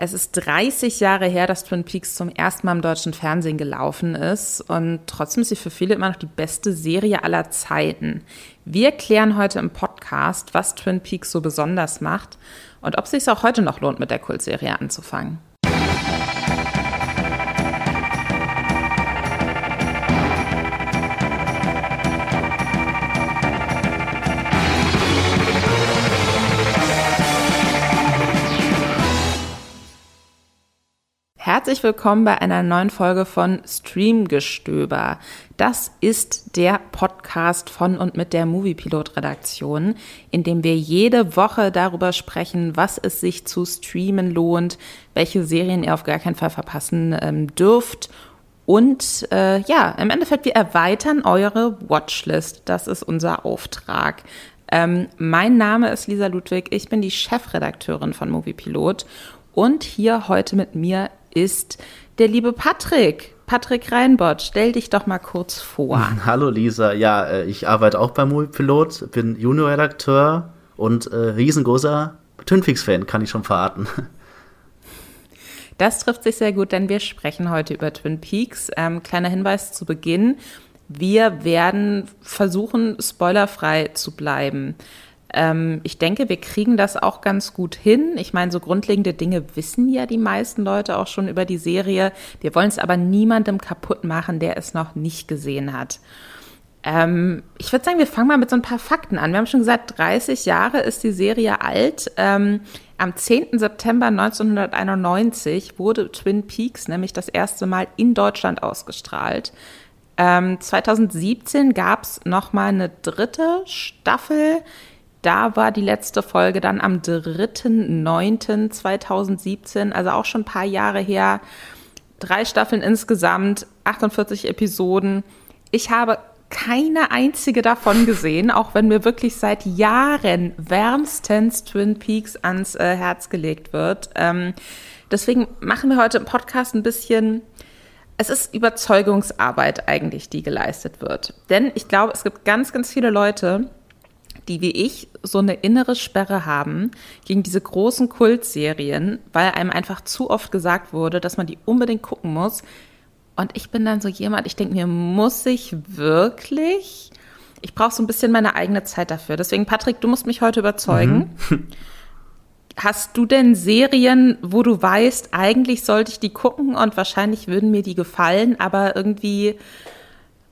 Es ist 30 Jahre her, dass Twin Peaks zum ersten Mal im deutschen Fernsehen gelaufen ist und trotzdem ist sie für viele immer noch die beste Serie aller Zeiten. Wir klären heute im Podcast, was Twin Peaks so besonders macht und ob es sich auch heute noch lohnt, mit der Kultserie anzufangen. Herzlich willkommen bei einer neuen Folge von Streamgestöber. Das ist der Podcast von und mit der Moviepilot Redaktion, in dem wir jede Woche darüber sprechen, was es sich zu streamen lohnt, welche Serien ihr auf gar keinen Fall verpassen ähm, dürft und äh, ja, im Endeffekt, wir erweitern eure Watchlist. Das ist unser Auftrag. Ähm, mein Name ist Lisa Ludwig, ich bin die Chefredakteurin von Moviepilot und hier heute mit mir ist der liebe Patrick. Patrick Reinbott, stell dich doch mal kurz vor. Hallo Lisa, ja, äh, ich arbeite auch beim Moviepilot, bin Juniorredakteur und äh, riesengroßer Twinfix-Fan, kann ich schon verraten. Das trifft sich sehr gut, denn wir sprechen heute über Twin Peaks. Ähm, kleiner Hinweis zu Beginn. Wir werden versuchen, spoilerfrei zu bleiben. Ähm, ich denke, wir kriegen das auch ganz gut hin. Ich meine, so grundlegende Dinge wissen ja die meisten Leute auch schon über die Serie. Wir wollen es aber niemandem kaputt machen, der es noch nicht gesehen hat. Ähm, ich würde sagen, wir fangen mal mit so ein paar Fakten an. Wir haben schon gesagt, 30 Jahre ist die Serie alt. Ähm, am 10. September 1991 wurde Twin Peaks nämlich das erste Mal in Deutschland ausgestrahlt. Ähm, 2017 gab es nochmal eine dritte Staffel da war die letzte Folge dann am 3.9.2017, also auch schon ein paar Jahre her. Drei Staffeln insgesamt, 48 Episoden. Ich habe keine einzige davon gesehen, auch wenn mir wirklich seit Jahren wärmstens Twin Peaks ans äh, Herz gelegt wird. Ähm, deswegen machen wir heute im Podcast ein bisschen es ist Überzeugungsarbeit eigentlich, die geleistet wird. Denn ich glaube, es gibt ganz, ganz viele Leute, die wie ich so eine innere Sperre haben gegen diese großen Kultserien, weil einem einfach zu oft gesagt wurde, dass man die unbedingt gucken muss. Und ich bin dann so jemand, ich denke mir, muss ich wirklich? Ich brauche so ein bisschen meine eigene Zeit dafür. Deswegen, Patrick, du musst mich heute überzeugen. Mhm. Hast du denn Serien, wo du weißt, eigentlich sollte ich die gucken und wahrscheinlich würden mir die gefallen, aber irgendwie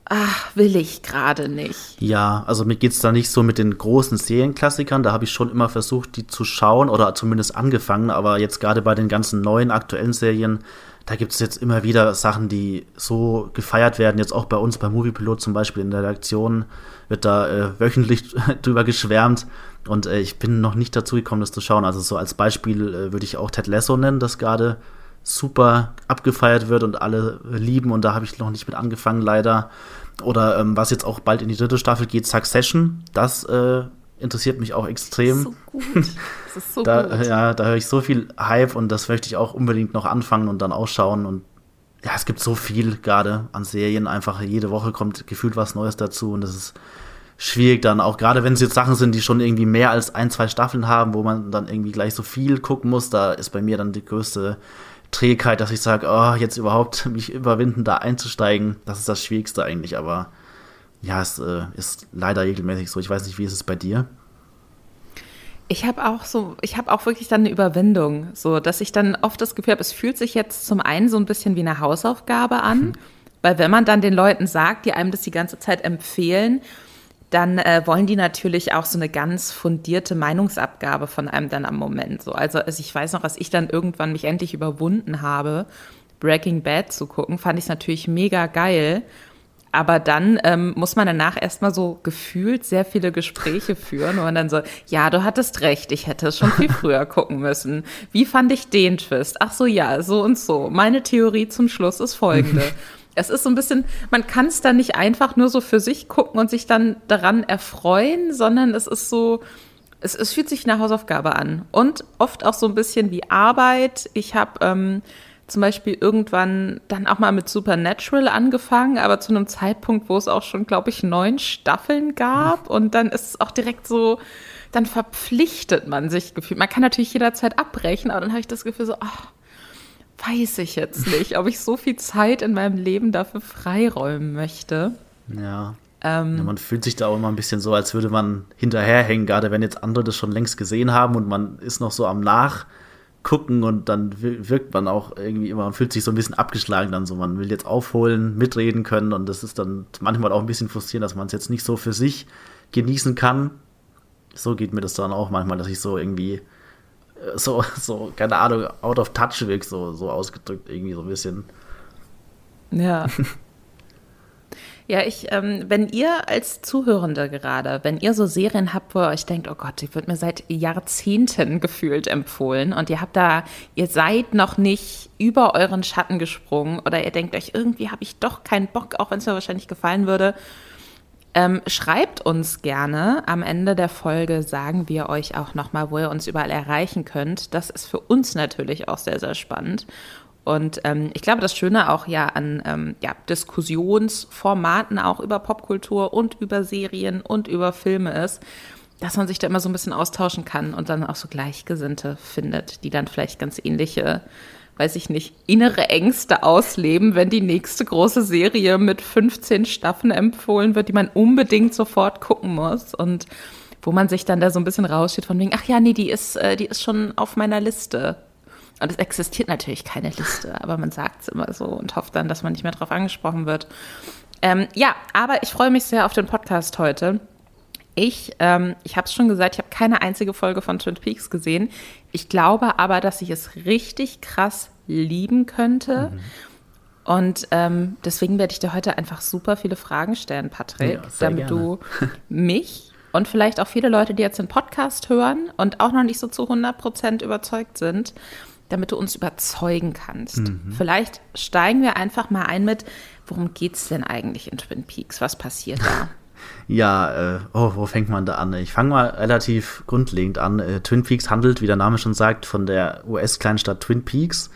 ach, will ich gerade nicht. Ja, also mir geht es da nicht so mit den großen Serienklassikern. Da habe ich schon immer versucht, die zu schauen oder zumindest angefangen. Aber jetzt gerade bei den ganzen neuen aktuellen Serien, da gibt es jetzt immer wieder Sachen, die so gefeiert werden. Jetzt auch bei uns bei Moviepilot zum Beispiel in der Redaktion wird da äh, wöchentlich drüber geschwärmt. Und äh, ich bin noch nicht dazu gekommen, das zu schauen. Also so als Beispiel äh, würde ich auch Ted Lasso nennen, das gerade super abgefeiert wird und alle lieben und da habe ich noch nicht mit angefangen leider. Oder ähm, was jetzt auch bald in die dritte Staffel geht, Succession, das äh, interessiert mich auch extrem. So gut. Das ist so da, gut. Ja, da höre ich so viel Hype und das möchte ich auch unbedingt noch anfangen und dann ausschauen und ja, es gibt so viel gerade an Serien, einfach jede Woche kommt gefühlt was Neues dazu und das ist schwierig dann auch, gerade wenn es jetzt Sachen sind, die schon irgendwie mehr als ein, zwei Staffeln haben, wo man dann irgendwie gleich so viel gucken muss, da ist bei mir dann die größte Trägheit, dass ich sage, oh, jetzt überhaupt mich überwinden, da einzusteigen. Das ist das Schwierigste eigentlich, aber ja, es äh, ist leider regelmäßig so. Ich weiß nicht, wie ist es bei dir? Ich habe auch so, ich habe auch wirklich dann eine Überwindung, so dass ich dann oft das Gefühl habe, es fühlt sich jetzt zum einen so ein bisschen wie eine Hausaufgabe an, mhm. weil wenn man dann den Leuten sagt, die einem das die ganze Zeit empfehlen, dann äh, wollen die natürlich auch so eine ganz fundierte Meinungsabgabe von einem dann am Moment. So, also, also ich weiß noch, dass ich dann irgendwann mich endlich überwunden habe, Breaking Bad zu gucken, fand ich es natürlich mega geil. Aber dann ähm, muss man danach erstmal so gefühlt sehr viele Gespräche führen, wo man dann so, ja, du hattest recht, ich hätte es schon viel früher gucken müssen. Wie fand ich den Twist? Ach so, ja, so und so. Meine Theorie zum Schluss ist folgende. Es ist so ein bisschen, man kann es dann nicht einfach nur so für sich gucken und sich dann daran erfreuen, sondern es ist so, es, es fühlt sich eine Hausaufgabe an. Und oft auch so ein bisschen wie Arbeit. Ich habe ähm, zum Beispiel irgendwann dann auch mal mit Supernatural angefangen, aber zu einem Zeitpunkt, wo es auch schon, glaube ich, neun Staffeln gab. Und dann ist es auch direkt so, dann verpflichtet man sich gefühlt. Man kann natürlich jederzeit abbrechen, aber dann habe ich das Gefühl so, ach, weiß ich jetzt nicht, ob ich so viel Zeit in meinem Leben dafür freiräumen möchte. Ja. Ähm, ja, man fühlt sich da auch immer ein bisschen so, als würde man hinterherhängen, gerade wenn jetzt andere das schon längst gesehen haben und man ist noch so am Nachgucken und dann wirkt man auch irgendwie immer, man fühlt sich so ein bisschen abgeschlagen dann so. Man will jetzt aufholen, mitreden können und das ist dann manchmal auch ein bisschen frustrierend, dass man es jetzt nicht so für sich genießen kann. So geht mir das dann auch manchmal, dass ich so irgendwie so, so, keine Ahnung, out of touch wirkt, so, so ausgedrückt, irgendwie so ein bisschen. Ja. Ja, ich, ähm, wenn ihr als Zuhörende gerade, wenn ihr so Serien habt, wo ihr euch denkt, oh Gott, die wird mir seit Jahrzehnten gefühlt empfohlen und ihr habt da, ihr seid noch nicht über euren Schatten gesprungen oder ihr denkt euch, irgendwie habe ich doch keinen Bock, auch wenn es mir wahrscheinlich gefallen würde, ähm, schreibt uns gerne. Am Ende der Folge sagen wir euch auch nochmal, wo ihr uns überall erreichen könnt. Das ist für uns natürlich auch sehr, sehr spannend. Und ähm, ich glaube, das Schöne auch ja an ähm, ja, Diskussionsformaten auch über Popkultur und über Serien und über Filme ist, dass man sich da immer so ein bisschen austauschen kann und dann auch so Gleichgesinnte findet, die dann vielleicht ganz ähnliche, weiß ich nicht, innere Ängste ausleben, wenn die nächste große Serie mit 15 Staffeln empfohlen wird, die man unbedingt sofort gucken muss und wo man sich dann da so ein bisschen raussteht von wegen, ach ja, nee, die ist, äh, die ist schon auf meiner Liste. Und es existiert natürlich keine Liste, aber man sagt es immer so und hofft dann, dass man nicht mehr darauf angesprochen wird. Ähm, ja, aber ich freue mich sehr auf den Podcast heute. Ich, ähm, ich habe es schon gesagt, ich habe keine einzige Folge von Twin Peaks gesehen. Ich glaube aber, dass ich es richtig krass lieben könnte. Mhm. Und ähm, deswegen werde ich dir heute einfach super viele Fragen stellen, Patrick, ja, damit gerne. du mich und vielleicht auch viele Leute, die jetzt den Podcast hören und auch noch nicht so zu 100 Prozent überzeugt sind, damit du uns überzeugen kannst. Mhm. Vielleicht steigen wir einfach mal ein mit, worum geht es denn eigentlich in Twin Peaks? Was passiert da? Ja, äh, oh, wo fängt man da an? Ich fange mal relativ grundlegend an. Äh, Twin Peaks handelt, wie der Name schon sagt, von der US-Kleinstadt Twin Peaks.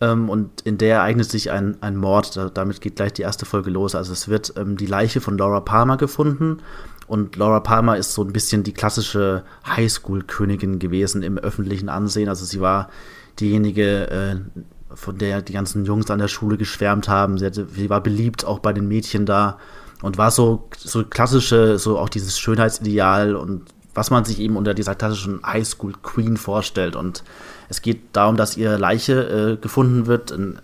Ähm, und in der ereignet sich ein, ein Mord. Da, damit geht gleich die erste Folge los. Also es wird ähm, die Leiche von Laura Palmer gefunden. Und Laura Palmer ist so ein bisschen die klassische Highschool-Königin gewesen im öffentlichen Ansehen. Also sie war diejenige, äh, von der die ganzen Jungs an der Schule geschwärmt haben. Sie, hatte, sie war beliebt auch bei den Mädchen da und war so, so klassische, so auch dieses Schönheitsideal und was man sich eben unter dieser klassischen Highschool Queen vorstellt. Und es geht darum, dass ihre Leiche äh, gefunden wird, in,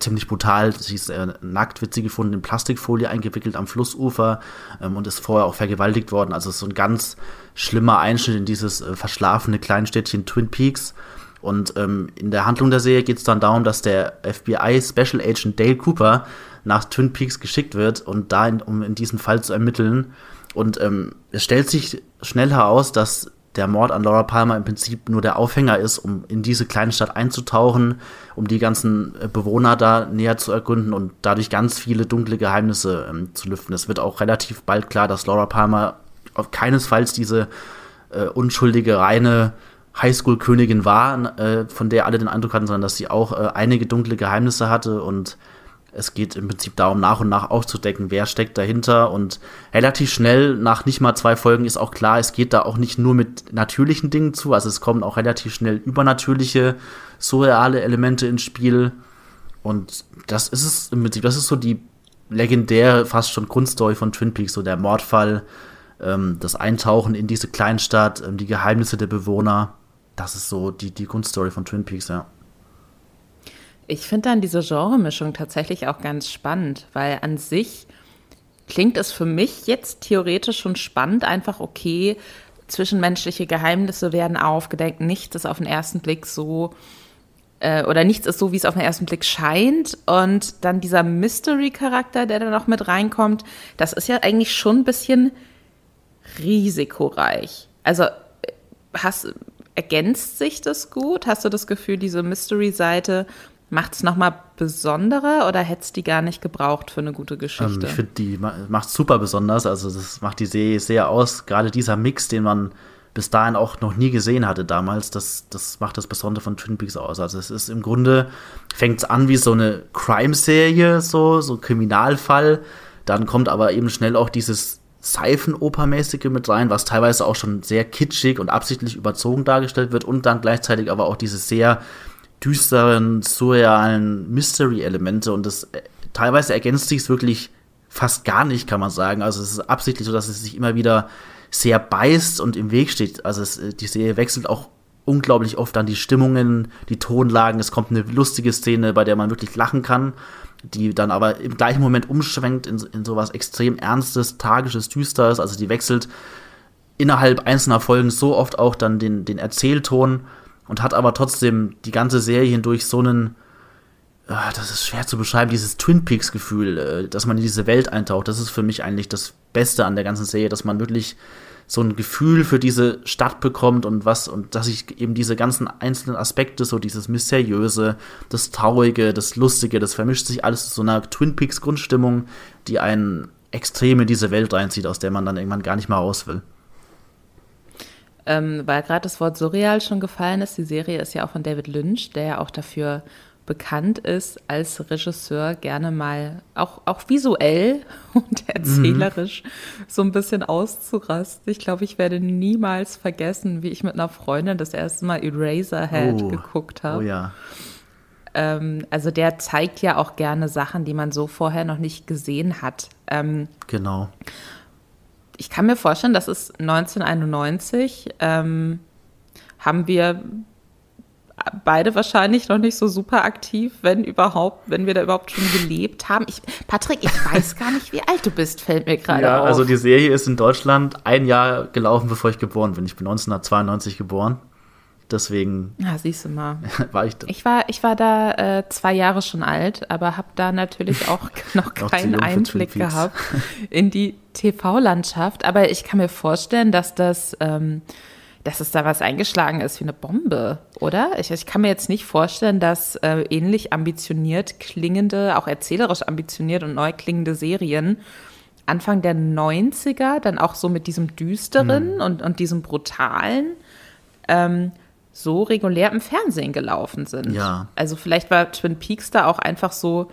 ziemlich brutal. Sie ist äh, nackt, wird sie gefunden, in Plastikfolie eingewickelt am Flussufer ähm, und ist vorher auch vergewaltigt worden. Also so ein ganz schlimmer Einschnitt in dieses äh, verschlafene Kleinstädtchen Twin Peaks. Und ähm, in der Handlung der Serie geht es dann darum, dass der FBI Special Agent Dale Cooper nach Twin Peaks geschickt wird und da, in, um in diesen Fall zu ermitteln. Und ähm, es stellt sich schnell heraus, dass der Mord an Laura Palmer im Prinzip nur der Aufhänger ist, um in diese kleine Stadt einzutauchen, um die ganzen äh, Bewohner da näher zu ergründen und dadurch ganz viele dunkle Geheimnisse ähm, zu lüften. Es wird auch relativ bald klar, dass Laura Palmer auf keinesfalls diese äh, unschuldige, reine Highschool-Königin war, äh, von der alle den Eindruck hatten, sondern dass sie auch äh, einige dunkle Geheimnisse hatte und es geht im Prinzip darum, nach und nach aufzudecken, wer steckt dahinter und relativ schnell, nach nicht mal zwei Folgen, ist auch klar, es geht da auch nicht nur mit natürlichen Dingen zu, also es kommen auch relativ schnell übernatürliche, surreale Elemente ins Spiel. Und das ist es im Prinzip, das ist so die legendäre, fast schon Grundstory von Twin Peaks, so der Mordfall, ähm, das Eintauchen in diese Kleinstadt, ähm, die Geheimnisse der Bewohner. Das ist so die, die Grundstory von Twin Peaks, ja. Ich finde dann diese Genremischung tatsächlich auch ganz spannend, weil an sich klingt es für mich jetzt theoretisch schon spannend, einfach okay, zwischenmenschliche Geheimnisse werden aufgedeckt, nichts ist auf den ersten Blick so äh, oder nichts ist so, wie es auf den ersten Blick scheint und dann dieser Mystery-Charakter, der da noch mit reinkommt, das ist ja eigentlich schon ein bisschen risikoreich. Also äh, hast, ergänzt sich das gut? Hast du das Gefühl, diese Mystery-Seite macht es nochmal besonderer oder hätte es die gar nicht gebraucht für eine gute Geschichte? Ähm, ich finde, die macht super besonders. Also, das macht die Serie sehr aus. Gerade dieser Mix, den man bis dahin auch noch nie gesehen hatte damals, das, das macht das Besondere von Twin Peaks aus. Also, es ist im Grunde, fängt es an wie so eine Crime-Serie, so, so Kriminalfall. Dann kommt aber eben schnell auch dieses Seifenopermäßige mit rein, was teilweise auch schon sehr kitschig und absichtlich überzogen dargestellt wird und dann gleichzeitig aber auch dieses sehr düsteren, surrealen Mystery-Elemente und das äh, teilweise ergänzt sich es wirklich fast gar nicht, kann man sagen. Also es ist absichtlich so, dass es sich immer wieder sehr beißt und im Weg steht. Also es, äh, die Serie wechselt auch unglaublich oft an die Stimmungen, die Tonlagen. Es kommt eine lustige Szene, bei der man wirklich lachen kann, die dann aber im gleichen Moment umschwenkt in, in sowas extrem Ernstes, Tragisches, Düsteres. Also die wechselt innerhalb einzelner Folgen so oft auch dann den, den Erzählton und hat aber trotzdem die ganze Serie hindurch so einen, ah, das ist schwer zu beschreiben, dieses Twin Peaks-Gefühl, äh, dass man in diese Welt eintaucht. Das ist für mich eigentlich das Beste an der ganzen Serie, dass man wirklich so ein Gefühl für diese Stadt bekommt und was, und dass ich eben diese ganzen einzelnen Aspekte, so dieses Mysteriöse, das Traurige, das Lustige, das vermischt sich alles zu so einer Twin Peaks Grundstimmung, die einen extrem in diese Welt reinzieht, aus der man dann irgendwann gar nicht mehr raus will. Ähm, weil gerade das Wort surreal schon gefallen ist, die Serie ist ja auch von David Lynch, der ja auch dafür bekannt ist, als Regisseur gerne mal auch, auch visuell und erzählerisch mhm. so ein bisschen auszurasten. Ich glaube, ich werde niemals vergessen, wie ich mit einer Freundin das erste Mal Eraserhead oh. geguckt habe. Oh ja. Ähm, also der zeigt ja auch gerne Sachen, die man so vorher noch nicht gesehen hat. Ähm, genau. Ich kann mir vorstellen, das ist 1991. Ähm, haben wir beide wahrscheinlich noch nicht so super aktiv, wenn überhaupt, wenn wir da überhaupt schon gelebt haben. Ich, Patrick, ich weiß gar nicht, wie alt du bist, fällt mir gerade ja, auf. Also die Serie ist in Deutschland ein Jahr gelaufen, bevor ich geboren bin. Ich bin 1992 geboren. Deswegen. Ja, siehst du mal. war ich da. Ich war, ich war da äh, zwei Jahre schon alt, aber habe da natürlich auch noch keinen Einblick gehabt in die TV-Landschaft. Aber ich kann mir vorstellen, dass das ähm, dass es da was eingeschlagen ist wie eine Bombe, oder? Ich, ich kann mir jetzt nicht vorstellen, dass äh, ähnlich ambitioniert klingende, auch erzählerisch ambitioniert und neu klingende Serien Anfang der 90er dann auch so mit diesem düsteren hm. und, und diesem brutalen ähm, so regulär im Fernsehen gelaufen sind. Ja. Also vielleicht war Twin Peaks da auch einfach so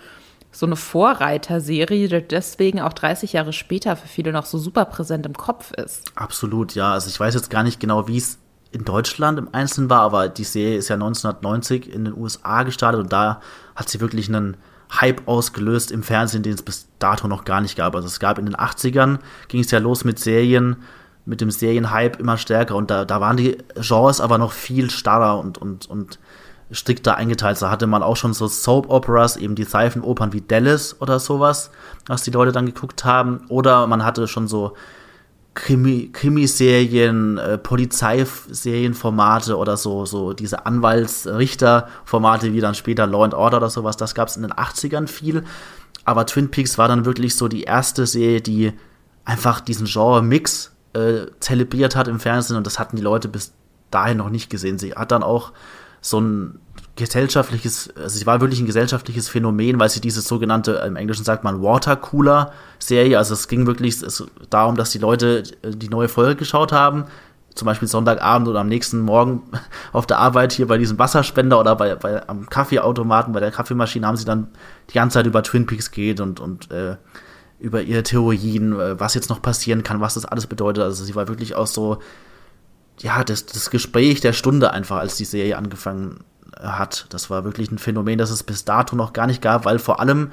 so eine Vorreiterserie, die deswegen auch 30 Jahre später für viele noch so super präsent im Kopf ist. Absolut, ja. Also ich weiß jetzt gar nicht genau, wie es in Deutschland im Einzelnen war, aber die Serie ist ja 1990 in den USA gestartet und da hat sie wirklich einen Hype ausgelöst im Fernsehen, den es bis dato noch gar nicht gab. Also es gab in den 80ern, ging es ja los mit Serien, mit dem Serienhype immer stärker und da, da waren die Genres aber noch viel starrer und, und, und strikter eingeteilt. Da hatte man auch schon so Soap-Operas, eben die Seifenopern wie Dallas oder sowas, was die Leute dann geguckt haben. Oder man hatte schon so Krimi Krimiserien, äh, Polizeiserienformate oder so, so diese Anwaltsrichterformate wie dann später Law and Order oder sowas. Das gab es in den 80ern viel. Aber Twin Peaks war dann wirklich so die erste Serie, die einfach diesen Genre-Mix äh, zelebriert hat im Fernsehen und das hatten die Leute bis dahin noch nicht gesehen. Sie hat dann auch so ein gesellschaftliches, also sie war wirklich ein gesellschaftliches Phänomen, weil sie diese sogenannte, im Englischen sagt man Watercooler-Serie, also es ging wirklich darum, dass die Leute äh, die neue Folge geschaut haben, zum Beispiel Sonntagabend oder am nächsten Morgen auf der Arbeit hier bei diesem Wasserspender oder bei, bei am Kaffeeautomaten, bei der Kaffeemaschine haben sie dann die ganze Zeit über Twin Peaks geht und, und äh, über ihre Theorien, äh, was jetzt noch passieren kann, was das alles bedeutet. Also sie war wirklich auch so ja, das, das Gespräch der Stunde einfach, als die Serie angefangen hat. Das war wirklich ein Phänomen, das es bis dato noch gar nicht gab, weil vor allem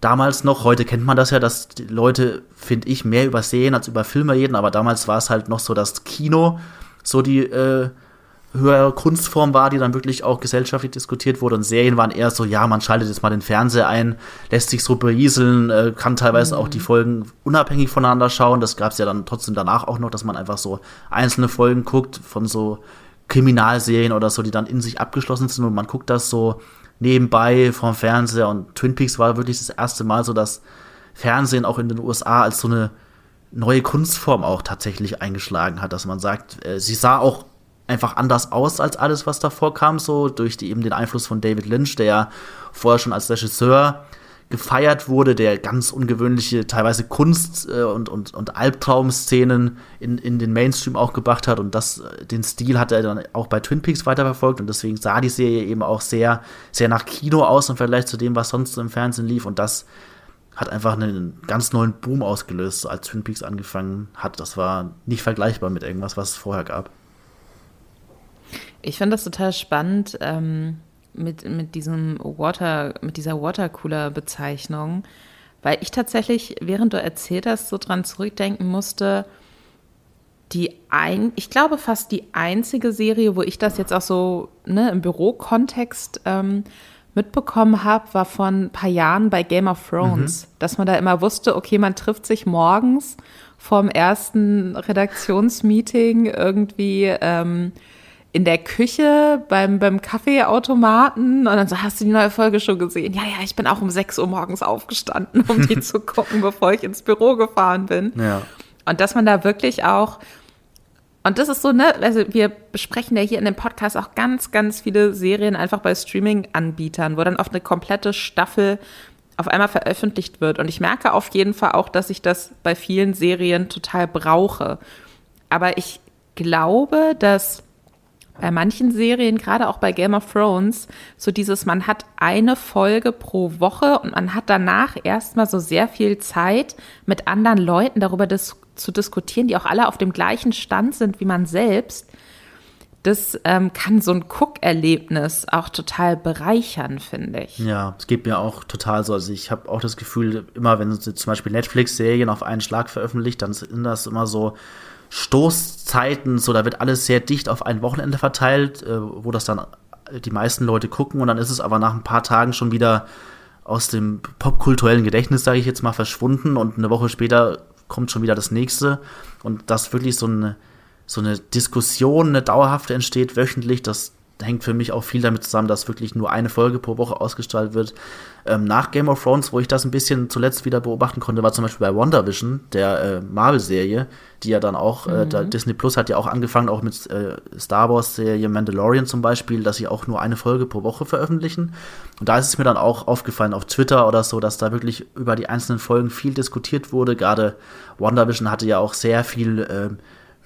damals noch, heute kennt man das ja, dass die Leute, finde ich, mehr über Serien als über Filme reden, aber damals war es halt noch so das Kino, so die äh, höhere Kunstform war, die dann wirklich auch gesellschaftlich diskutiert wurde. Und Serien waren eher so, ja, man schaltet jetzt mal den Fernseher ein, lässt sich so berieseln, äh, kann teilweise mhm. auch die Folgen unabhängig voneinander schauen. Das gab es ja dann trotzdem danach auch noch, dass man einfach so einzelne Folgen guckt von so Kriminalserien oder so, die dann in sich abgeschlossen sind und man guckt das so nebenbei vom Fernseher. Und Twin Peaks war wirklich das erste Mal so, dass Fernsehen auch in den USA als so eine neue Kunstform auch tatsächlich eingeschlagen hat, dass man sagt, äh, sie sah auch einfach anders aus als alles, was davor kam, so durch die, eben den Einfluss von David Lynch, der ja vorher schon als Regisseur gefeiert wurde, der ganz ungewöhnliche, teilweise Kunst- äh, und, und, und Albtraumszenen in, in den Mainstream auch gebracht hat. Und das, äh, den Stil hat er dann auch bei Twin Peaks weiterverfolgt. Und deswegen sah die Serie eben auch sehr, sehr nach Kino aus im Vergleich zu dem, was sonst im Fernsehen lief. Und das hat einfach einen ganz neuen Boom ausgelöst, als Twin Peaks angefangen hat. Das war nicht vergleichbar mit irgendwas, was es vorher gab. Ich finde das total spannend, ähm, mit, mit diesem Water, mit dieser Watercooler-Bezeichnung, weil ich tatsächlich, während du erzählt hast, so dran zurückdenken musste, die ein, ich glaube fast die einzige Serie, wo ich das jetzt auch so ne, im Bürokontext ähm, mitbekommen habe, war vor ein paar Jahren bei Game of Thrones, mhm. dass man da immer wusste, okay, man trifft sich morgens vorm ersten Redaktionsmeeting irgendwie ähm, in der Küche beim, beim Kaffeeautomaten und dann so, hast du die neue Folge schon gesehen? Ja, ja, ich bin auch um 6 Uhr morgens aufgestanden, um die zu gucken, bevor ich ins Büro gefahren bin. Ja. Und dass man da wirklich auch und das ist so, ne, also wir besprechen ja hier in dem Podcast auch ganz, ganz viele Serien einfach bei Streaming-Anbietern, wo dann oft eine komplette Staffel auf einmal veröffentlicht wird. Und ich merke auf jeden Fall auch, dass ich das bei vielen Serien total brauche. Aber ich glaube, dass bei manchen Serien, gerade auch bei Game of Thrones, so dieses, man hat eine Folge pro Woche und man hat danach erstmal so sehr viel Zeit, mit anderen Leuten darüber dis zu diskutieren, die auch alle auf dem gleichen Stand sind wie man selbst, das ähm, kann so ein Cook-Erlebnis auch total bereichern, finde ich. Ja, es geht mir auch total so. Also ich habe auch das Gefühl, immer wenn zum Beispiel Netflix-Serien auf einen Schlag veröffentlicht, dann sind das immer so Stoßzeiten, so da wird alles sehr dicht auf ein Wochenende verteilt, äh, wo das dann die meisten Leute gucken und dann ist es aber nach ein paar Tagen schon wieder aus dem popkulturellen Gedächtnis, sage ich jetzt mal, verschwunden und eine Woche später kommt schon wieder das nächste. Und dass wirklich so eine, so eine Diskussion, eine dauerhafte entsteht, wöchentlich, das hängt für mich auch viel damit zusammen, dass wirklich nur eine Folge pro Woche ausgestrahlt wird. Ähm, nach Game of Thrones, wo ich das ein bisschen zuletzt wieder beobachten konnte, war zum Beispiel bei WandaVision, der äh, Marvel-Serie, die ja dann auch, äh, mhm. äh, Disney Plus hat ja auch angefangen, auch mit äh, Star Wars-Serie Mandalorian zum Beispiel, dass sie auch nur eine Folge pro Woche veröffentlichen. Und da ist es mir dann auch aufgefallen auf Twitter oder so, dass da wirklich über die einzelnen Folgen viel diskutiert wurde. Gerade WandaVision hatte ja auch sehr viel äh,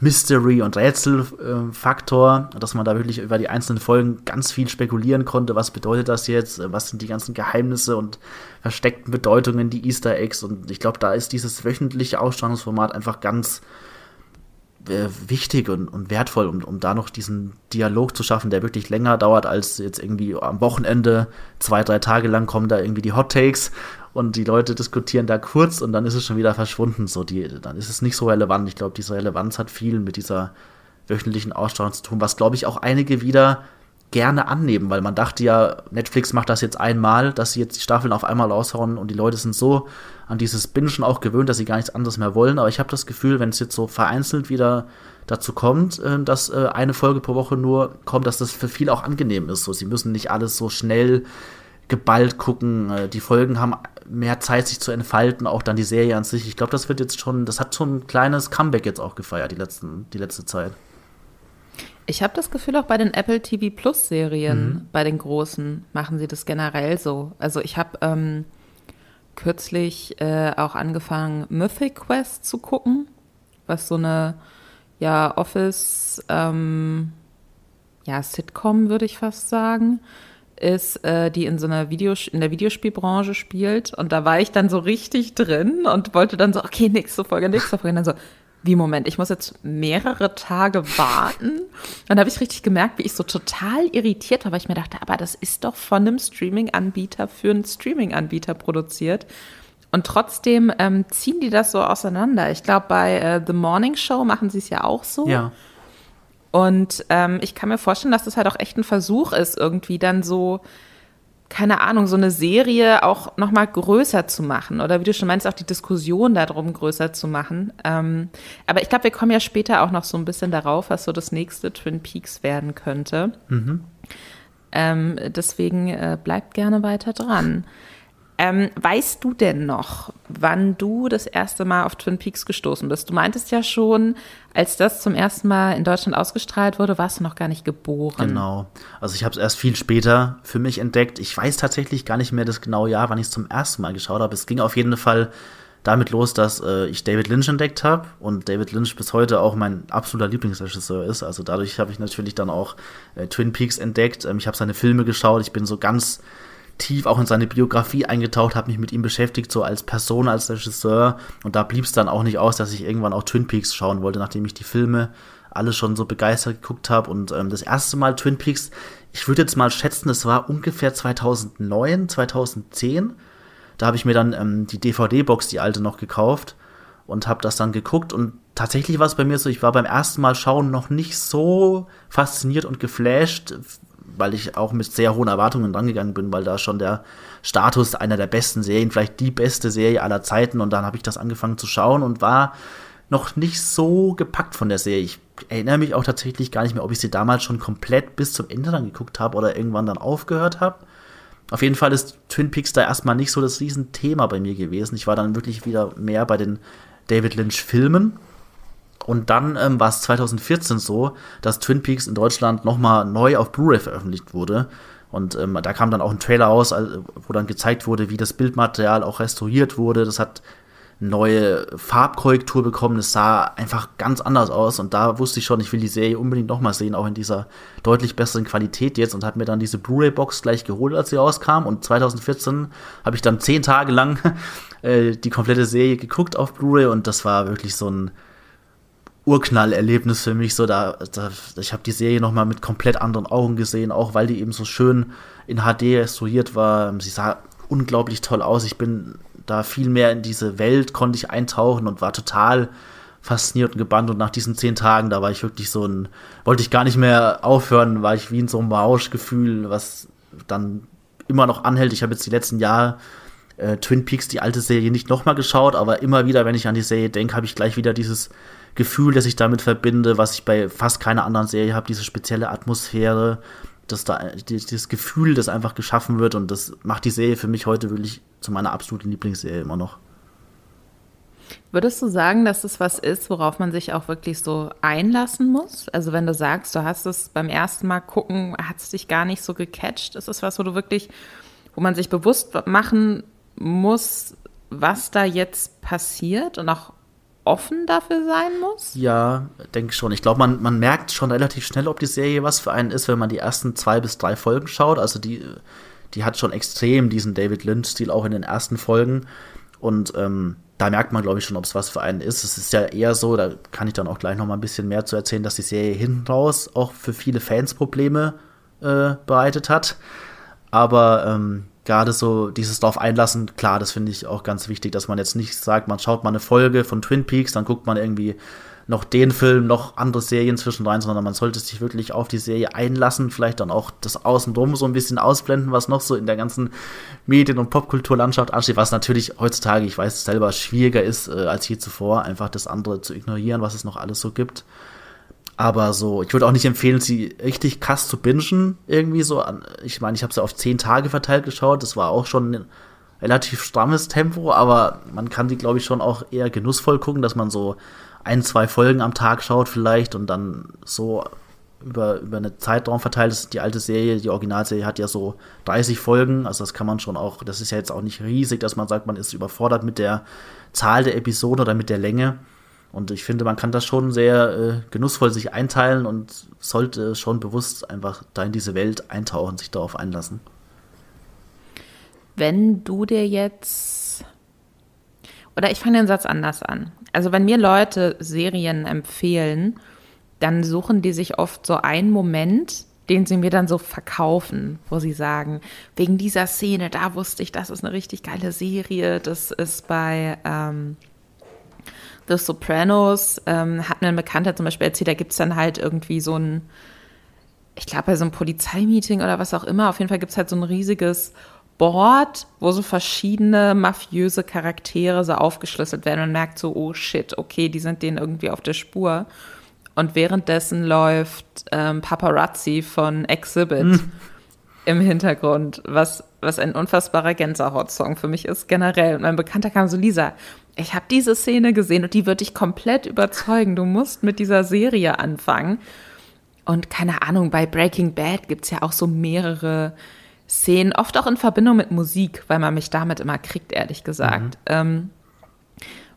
Mystery- und Rätselfaktor, dass man da wirklich über die einzelnen Folgen ganz viel spekulieren konnte. Was bedeutet das jetzt? Was sind die ganzen Geheimnisse und versteckten Bedeutungen, die Easter Eggs? Und ich glaube, da ist dieses wöchentliche Ausstrahlungsformat einfach ganz äh, wichtig und, und wertvoll, um, um da noch diesen Dialog zu schaffen, der wirklich länger dauert als jetzt irgendwie am Wochenende. Zwei, drei Tage lang kommen da irgendwie die Hot Takes und die Leute diskutieren da kurz und dann ist es schon wieder verschwunden. So die, dann ist es nicht so relevant. Ich glaube, diese Relevanz hat viel mit dieser wöchentlichen Ausstrahlung zu tun, was glaube ich auch einige wieder gerne annehmen, weil man dachte ja, Netflix macht das jetzt einmal, dass sie jetzt die Staffeln auf einmal raushauen und die Leute sind so an dieses Bingen auch gewöhnt, dass sie gar nichts anderes mehr wollen. Aber ich habe das Gefühl, wenn es jetzt so vereinzelt wieder dazu kommt, äh, dass äh, eine Folge pro Woche nur kommt, dass das für viele auch angenehm ist. So, sie müssen nicht alles so schnell geballt gucken. Äh, die Folgen haben mehr Zeit, sich zu entfalten, auch dann die Serie an sich. Ich glaube, das wird jetzt schon, das hat schon ein kleines Comeback jetzt auch gefeiert, die, letzten, die letzte Zeit. Ich habe das Gefühl, auch bei den Apple TV Plus Serien, mhm. bei den großen, machen sie das generell so. Also ich habe ähm, kürzlich äh, auch angefangen, Mythic Quest zu gucken, was so eine ja, Office, ähm, ja, Sitcom, würde ich fast sagen ist, äh, die in so einer Videos in der Videospielbranche spielt. Und da war ich dann so richtig drin und wollte dann so, okay, nächste Folge, nächste Folge. Und dann so, wie Moment, ich muss jetzt mehrere Tage warten. Dann habe ich richtig gemerkt, wie ich so total irritiert war, weil ich mir dachte, aber das ist doch von einem Streaming-Anbieter für einen Streaming-Anbieter produziert. Und trotzdem ähm, ziehen die das so auseinander. Ich glaube, bei äh, The Morning Show machen sie es ja auch so. Ja. Und ähm, ich kann mir vorstellen, dass das halt auch echt ein Versuch ist, irgendwie dann so, keine Ahnung, so eine Serie auch nochmal größer zu machen. Oder wie du schon meinst, auch die Diskussion darum größer zu machen. Ähm, aber ich glaube, wir kommen ja später auch noch so ein bisschen darauf, was so das nächste Twin Peaks werden könnte. Mhm. Ähm, deswegen äh, bleibt gerne weiter dran. Ähm, weißt du denn noch, wann du das erste Mal auf Twin Peaks gestoßen bist? Du meintest ja schon, als das zum ersten Mal in Deutschland ausgestrahlt wurde, warst du noch gar nicht geboren. Genau. Also ich habe es erst viel später für mich entdeckt. Ich weiß tatsächlich gar nicht mehr das genaue Jahr, wann ich es zum ersten Mal geschaut habe. Es ging auf jeden Fall damit los, dass äh, ich David Lynch entdeckt habe und David Lynch bis heute auch mein absoluter Lieblingsregisseur ist. Also dadurch habe ich natürlich dann auch äh, Twin Peaks entdeckt. Ähm, ich habe seine Filme geschaut. Ich bin so ganz tief auch in seine Biografie eingetaucht, habe mich mit ihm beschäftigt, so als Person, als Regisseur. Und da blieb es dann auch nicht aus, dass ich irgendwann auch Twin Peaks schauen wollte, nachdem ich die Filme alle schon so begeistert geguckt habe. Und ähm, das erste Mal Twin Peaks, ich würde jetzt mal schätzen, es war ungefähr 2009, 2010. Da habe ich mir dann ähm, die DVD-Box, die alte, noch gekauft und habe das dann geguckt. Und tatsächlich war es bei mir so, ich war beim ersten Mal schauen noch nicht so fasziniert und geflasht, weil ich auch mit sehr hohen Erwartungen rangegangen bin, weil da schon der Status einer der besten Serien, vielleicht die beste Serie aller Zeiten. Und dann habe ich das angefangen zu schauen und war noch nicht so gepackt von der Serie. Ich erinnere mich auch tatsächlich gar nicht mehr, ob ich sie damals schon komplett bis zum Ende dann geguckt habe oder irgendwann dann aufgehört habe. Auf jeden Fall ist Twin Peaks da erstmal nicht so das Riesenthema bei mir gewesen. Ich war dann wirklich wieder mehr bei den David Lynch-Filmen. Und dann ähm, war es 2014 so, dass Twin Peaks in Deutschland nochmal neu auf Blu-ray veröffentlicht wurde. Und ähm, da kam dann auch ein Trailer aus, wo dann gezeigt wurde, wie das Bildmaterial auch restauriert wurde. Das hat neue Farbkorrektur bekommen. Es sah einfach ganz anders aus und da wusste ich schon, ich will die Serie unbedingt nochmal sehen, auch in dieser deutlich besseren Qualität jetzt und habe mir dann diese Blu-ray-Box gleich geholt, als sie rauskam und 2014 habe ich dann zehn Tage lang äh, die komplette Serie geguckt auf Blu-ray und das war wirklich so ein Urknallerlebnis für mich. So da, da ich habe die Serie nochmal mit komplett anderen Augen gesehen, auch weil die eben so schön in HD restauriert war. Sie sah unglaublich toll aus. Ich bin da viel mehr in diese Welt konnte ich eintauchen und war total fasziniert und gebannt. Und nach diesen zehn Tagen, da war ich wirklich so ein, wollte ich gar nicht mehr aufhören, war ich wie in so einem Rauschgefühl, was dann immer noch anhält. Ich habe jetzt die letzten Jahre äh, Twin Peaks, die alte Serie, nicht nochmal geschaut, aber immer wieder, wenn ich an die Serie denke, habe ich gleich wieder dieses Gefühl, das ich damit verbinde, was ich bei fast keiner anderen Serie habe, diese spezielle Atmosphäre, dass da dieses Gefühl, das einfach geschaffen wird und das macht die Serie für mich heute wirklich zu meiner absoluten Lieblingsserie immer noch. Würdest du sagen, dass es was ist, worauf man sich auch wirklich so einlassen muss? Also wenn du sagst, du hast es beim ersten Mal gucken, hat es dich gar nicht so gecatcht, ist es was, wo du wirklich, wo man sich bewusst machen muss, was da jetzt passiert und auch offen dafür sein muss? Ja, denke schon. Ich glaube, man, man merkt schon relativ schnell, ob die Serie was für einen ist, wenn man die ersten zwei bis drei Folgen schaut. Also die, die hat schon extrem diesen David Lynch-Stil auch in den ersten Folgen. Und ähm, da merkt man, glaube ich, schon, ob es was für einen ist. Es ist ja eher so, da kann ich dann auch gleich noch mal ein bisschen mehr zu erzählen, dass die Serie hinten raus auch für viele Fans Probleme äh, bereitet hat. Aber ähm, gerade so dieses darauf einlassen, klar, das finde ich auch ganz wichtig, dass man jetzt nicht sagt, man schaut mal eine Folge von Twin Peaks, dann guckt man irgendwie noch den Film, noch andere Serien zwischendrin, sondern man sollte sich wirklich auf die Serie einlassen, vielleicht dann auch das Außenrum so ein bisschen ausblenden, was noch so in der ganzen Medien- und Popkulturlandschaft ansteht, was natürlich heutzutage, ich weiß es selber, schwieriger ist äh, als je zuvor, einfach das andere zu ignorieren, was es noch alles so gibt. Aber so, ich würde auch nicht empfehlen, sie richtig krass zu bingen, irgendwie so. Ich meine, ich habe sie auf zehn Tage verteilt geschaut, das war auch schon ein relativ strammes Tempo, aber man kann die, glaube ich, schon auch eher genussvoll gucken, dass man so ein, zwei Folgen am Tag schaut vielleicht und dann so über, über eine Zeitraum verteilt ist. Die alte Serie, die Originalserie hat ja so 30 Folgen, also das kann man schon auch, das ist ja jetzt auch nicht riesig, dass man sagt, man ist überfordert mit der Zahl der Episoden oder mit der Länge. Und ich finde, man kann das schon sehr äh, genussvoll sich einteilen und sollte schon bewusst einfach da in diese Welt eintauchen, sich darauf einlassen. Wenn du dir jetzt, oder ich fange den Satz anders an. Also wenn mir Leute Serien empfehlen, dann suchen die sich oft so einen Moment, den sie mir dann so verkaufen, wo sie sagen, wegen dieser Szene, da wusste ich, das ist eine richtig geile Serie. Das ist bei ähm, The Sopranos ähm, hat mir ein Bekannter zum Beispiel erzählt, da gibt es dann halt irgendwie so ein, ich glaube bei so einem Polizeimeeting oder was auch immer, auf jeden Fall gibt es halt so ein riesiges Board, wo so verschiedene mafiöse Charaktere so aufgeschlüsselt werden und merkt so, oh shit, okay, die sind denen irgendwie auf der Spur. Und währenddessen läuft ähm, Paparazzi von Exhibit hm. im Hintergrund, was, was ein unfassbarer Gänsehaut-Song für mich ist, generell. Und mein Bekannter kam so, Lisa, ich habe diese Szene gesehen und die wird dich komplett überzeugen. Du musst mit dieser Serie anfangen. Und keine Ahnung, bei Breaking Bad gibt es ja auch so mehrere Szenen, oft auch in Verbindung mit Musik, weil man mich damit immer kriegt, ehrlich gesagt. Mhm. Ähm,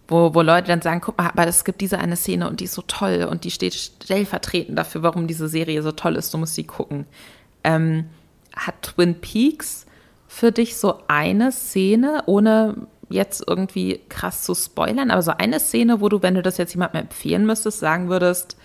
wo, wo Leute dann sagen, guck mal, aber es gibt diese eine Szene und die ist so toll und die steht stellvertretend dafür, warum diese Serie so toll ist, du musst sie gucken. Ähm, hat Twin Peaks für dich so eine Szene, ohne jetzt irgendwie krass zu spoilern, aber so eine Szene, wo du, wenn du das jetzt jemandem empfehlen müsstest, sagen würdest,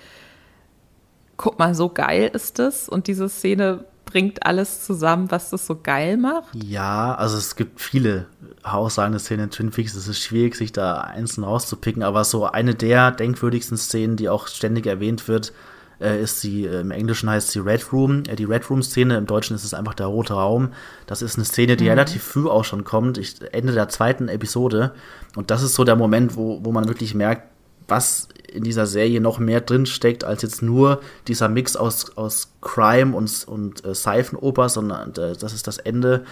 guck mal, so geil ist es und diese Szene bringt alles zusammen, was das so geil macht? Ja, also es gibt viele haussagende Szenen in Twin Peaks. Es ist schwierig, sich da einzeln rauszupicken, aber so eine der denkwürdigsten Szenen, die auch ständig erwähnt wird, äh, ist sie, äh, im Englischen heißt sie Red Room. Äh, die Red Room-Szene, im Deutschen ist es einfach der rote Raum. Das ist eine Szene, die mhm. relativ früh auch schon kommt, ich, Ende der zweiten Episode. Und das ist so der Moment, wo, wo man wirklich merkt, was in dieser Serie noch mehr drin steckt, als jetzt nur dieser Mix aus, aus Crime und, und äh, Seifenoper, sondern äh, das ist das Ende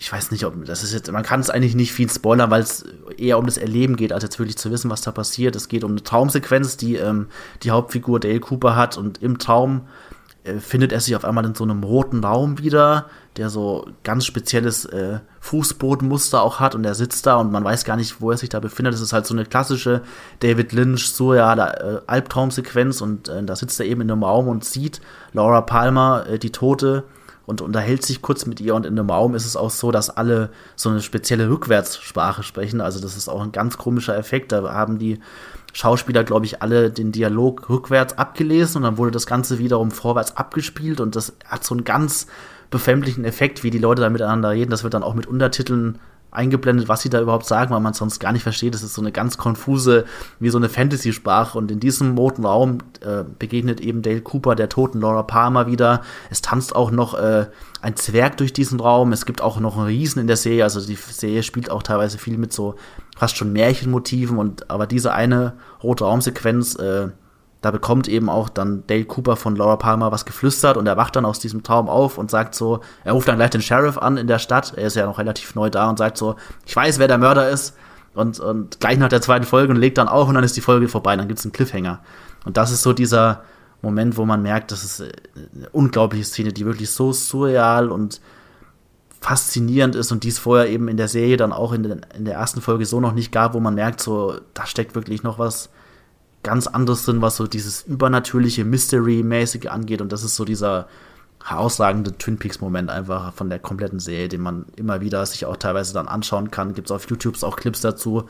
ich weiß nicht, ob das ist jetzt, man kann es eigentlich nicht viel spoilern, weil es eher um das Erleben geht, als jetzt wirklich zu wissen, was da passiert. Es geht um eine Traumsequenz, die ähm, die Hauptfigur Dale Cooper hat und im Traum äh, findet er sich auf einmal in so einem roten Raum wieder, der so ganz spezielles äh, Fußbodenmuster auch hat und er sitzt da und man weiß gar nicht, wo er sich da befindet. Das ist halt so eine klassische David Lynch surreale äh, Albtraumsequenz und äh, da sitzt er eben in einem Raum und sieht Laura Palmer, äh, die Tote, und unterhält sich kurz mit ihr und in dem Raum ist es auch so, dass alle so eine spezielle Rückwärtssprache sprechen. Also das ist auch ein ganz komischer Effekt. Da haben die Schauspieler, glaube ich, alle den Dialog rückwärts abgelesen und dann wurde das Ganze wiederum vorwärts abgespielt und das hat so einen ganz befremdlichen Effekt, wie die Leute da miteinander reden. Das wird dann auch mit Untertiteln eingeblendet, was sie da überhaupt sagen, weil man sonst gar nicht versteht. Das ist so eine ganz konfuse, wie so eine Fantasy-Sprache. Und in diesem roten Raum äh, begegnet eben Dale Cooper der toten Laura Palmer wieder. Es tanzt auch noch äh, ein Zwerg durch diesen Raum. Es gibt auch noch einen Riesen in der Serie. Also die Serie spielt auch teilweise viel mit so fast schon Märchenmotiven. Und aber diese eine rote Raumsequenz äh, da bekommt eben auch dann Dale Cooper von Laura Palmer was geflüstert und er wacht dann aus diesem Traum auf und sagt so, er ruft dann gleich den Sheriff an in der Stadt, er ist ja noch relativ neu da und sagt so, ich weiß, wer der Mörder ist. Und, und gleich nach der zweiten Folge und legt dann auf und dann ist die Folge vorbei, dann gibt's einen Cliffhanger. Und das ist so dieser Moment, wo man merkt, das ist eine unglaubliche Szene, die wirklich so surreal und faszinierend ist und dies vorher eben in der Serie dann auch in, den, in der ersten Folge so noch nicht gab, wo man merkt, so, da steckt wirklich noch was ganz anderes drin, was so dieses übernatürliche Mystery-mäßige angeht. Und das ist so dieser herausragende Twin Peaks-Moment einfach von der kompletten Serie, den man immer wieder sich auch teilweise dann anschauen kann. Gibt es auf YouTube auch Clips dazu,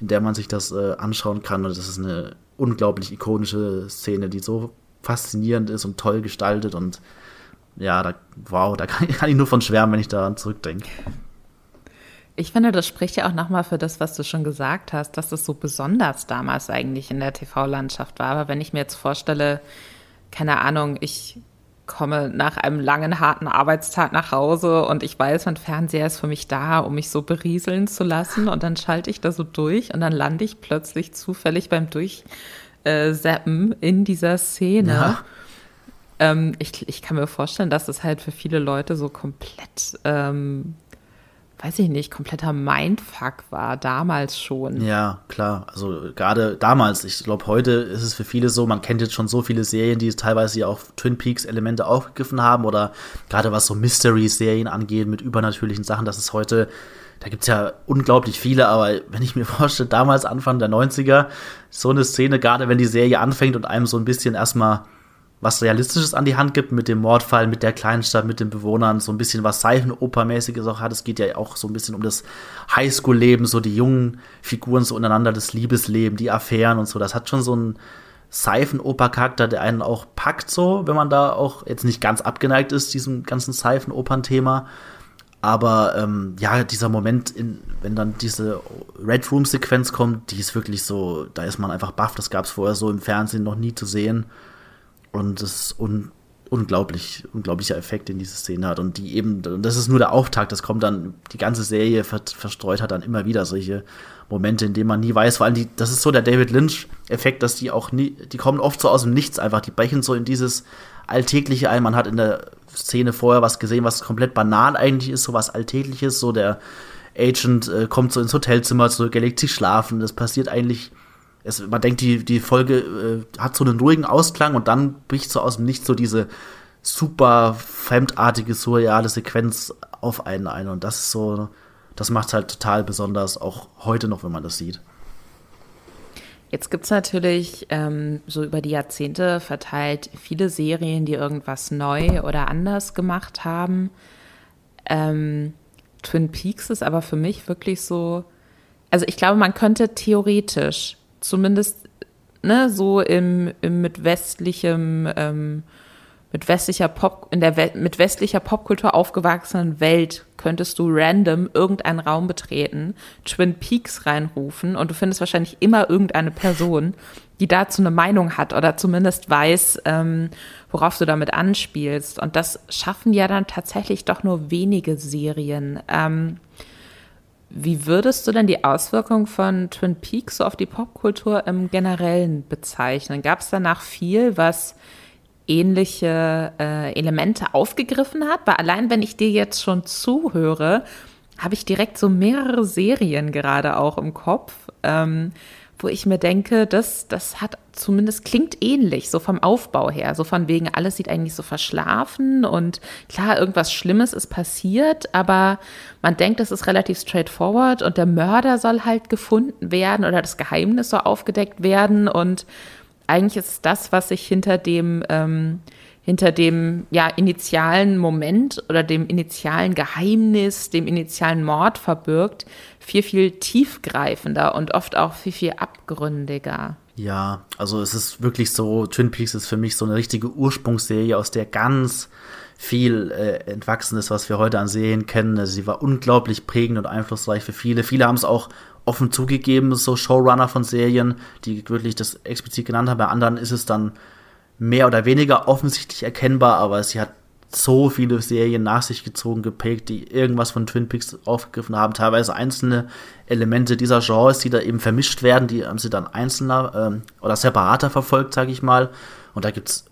in der man sich das äh, anschauen kann. Und das ist eine unglaublich ikonische Szene, die so faszinierend ist und toll gestaltet. Und ja, da, wow, da kann, kann ich nur von schwärmen, wenn ich daran zurückdenke. Ich finde, das spricht ja auch nochmal für das, was du schon gesagt hast, dass das so besonders damals eigentlich in der TV-Landschaft war. Aber wenn ich mir jetzt vorstelle, keine Ahnung, ich komme nach einem langen, harten Arbeitstag nach Hause und ich weiß, mein Fernseher ist für mich da, um mich so berieseln zu lassen und dann schalte ich da so durch und dann lande ich plötzlich zufällig beim Durchseppen in dieser Szene. Ja. Ähm, ich, ich kann mir vorstellen, dass das halt für viele Leute so komplett ähm, weiß ich nicht, kompletter Mindfuck war, damals schon. Ja, klar. Also gerade damals, ich glaube, heute ist es für viele so, man kennt jetzt schon so viele Serien, die teilweise ja auch Twin Peaks-Elemente aufgegriffen haben oder gerade was so Mystery-Serien angeht mit übernatürlichen Sachen, das ist heute da gibt es ja unglaublich viele, aber wenn ich mir vorstelle, damals Anfang der 90er, so eine Szene, gerade wenn die Serie anfängt und einem so ein bisschen erstmal was Realistisches an die Hand gibt mit dem Mordfall, mit der Kleinstadt, mit den Bewohnern, so ein bisschen was Seifenopermäßiges auch hat. Es geht ja auch so ein bisschen um das Highschool-Leben, so die jungen Figuren so untereinander, das Liebesleben, die Affären und so. Das hat schon so einen Seifenoper-Charakter, der einen auch packt, so, wenn man da auch jetzt nicht ganz abgeneigt ist, diesem ganzen Seifenopern-Thema. Aber ähm, ja, dieser Moment, in, wenn dann diese Red Room-Sequenz kommt, die ist wirklich so, da ist man einfach baff. Das gab es vorher so im Fernsehen noch nie zu sehen. Und es ist un unglaublich, unglaublicher Effekt, den diese Szene hat. Und die eben, das ist nur der Auftakt, das kommt dann, die ganze Serie ver verstreut hat dann immer wieder solche Momente, in denen man nie weiß, vor allem die, das ist so der David Lynch-Effekt, dass die auch nie, die kommen oft so aus dem Nichts einfach, die brechen so in dieses Alltägliche ein. Man hat in der Szene vorher was gesehen, was komplett banal eigentlich ist, so was Alltägliches, so der Agent äh, kommt so ins Hotelzimmer zurück, er legt sich schlafen, das passiert eigentlich es, man denkt, die, die Folge äh, hat so einen ruhigen Ausklang und dann bricht so aus dem Nichts so diese super fremdartige, surreale Sequenz auf einen ein. Und das ist so, das macht halt total besonders, auch heute noch, wenn man das sieht. Jetzt gibt es natürlich ähm, so über die Jahrzehnte verteilt viele Serien, die irgendwas neu oder anders gemacht haben. Ähm, Twin Peaks ist aber für mich wirklich so, also ich glaube, man könnte theoretisch zumindest ne, so im, im mit westlichem, ähm, mit westlicher Pop, in der Welt, mit westlicher Popkultur aufgewachsenen Welt könntest du random irgendeinen Raum betreten, Twin Peaks reinrufen und du findest wahrscheinlich immer irgendeine Person, die dazu eine Meinung hat oder zumindest weiß, ähm, worauf du damit anspielst. Und das schaffen ja dann tatsächlich doch nur wenige Serien. Ähm, wie würdest du denn die Auswirkungen von Twin Peaks so auf die Popkultur im Generellen bezeichnen? Gab es danach viel, was ähnliche äh, Elemente aufgegriffen hat? Weil allein wenn ich dir jetzt schon zuhöre, habe ich direkt so mehrere Serien gerade auch im Kopf. Ähm, wo ich mir denke, das, das hat zumindest klingt ähnlich, so vom Aufbau her. So von wegen, alles sieht eigentlich so verschlafen und klar, irgendwas Schlimmes ist passiert, aber man denkt, es ist relativ straightforward und der Mörder soll halt gefunden werden oder das Geheimnis soll aufgedeckt werden und eigentlich ist das, was sich hinter dem ähm, hinter dem ja, initialen Moment oder dem initialen Geheimnis, dem initialen Mord verbirgt, viel, viel tiefgreifender und oft auch viel, viel abgründiger. Ja, also es ist wirklich so, Twin Peaks ist für mich so eine richtige Ursprungsserie, aus der ganz viel äh, entwachsen ist, was wir heute an Serien kennen. Also sie war unglaublich prägend und einflussreich für viele. Viele haben es auch offen zugegeben, so Showrunner von Serien, die wirklich das explizit genannt haben. Bei anderen ist es dann mehr oder weniger offensichtlich erkennbar, aber sie hat so viele Serien nach sich gezogen, geprägt, die irgendwas von Twin Peaks aufgegriffen haben. Teilweise einzelne Elemente dieser Genres, die da eben vermischt werden, die haben sie dann einzelner ähm, oder separater verfolgt, sage ich mal. Und da gibt es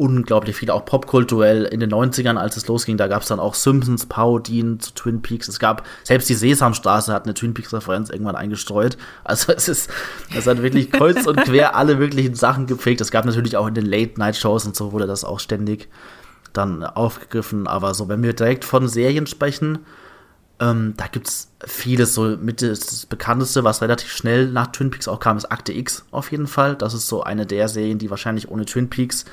unglaublich viel, auch popkulturell in den 90ern, als es losging, da gab es dann auch Simpsons, Parodien zu Twin Peaks. Es gab, selbst die Sesamstraße hat eine Twin Peaks-Referenz irgendwann eingestreut. Also es ist, es hat wirklich kreuz und quer alle möglichen Sachen geprägt. Es gab natürlich auch in den Late-Night-Shows und so wurde das auch ständig dann aufgegriffen. Aber so, wenn wir direkt von Serien sprechen, ähm, da gibt es vieles. So mit das bekannteste, was relativ schnell nach Twin Peaks auch kam, ist Akte X auf jeden Fall. Das ist so eine der Serien, die wahrscheinlich ohne Twin Peaks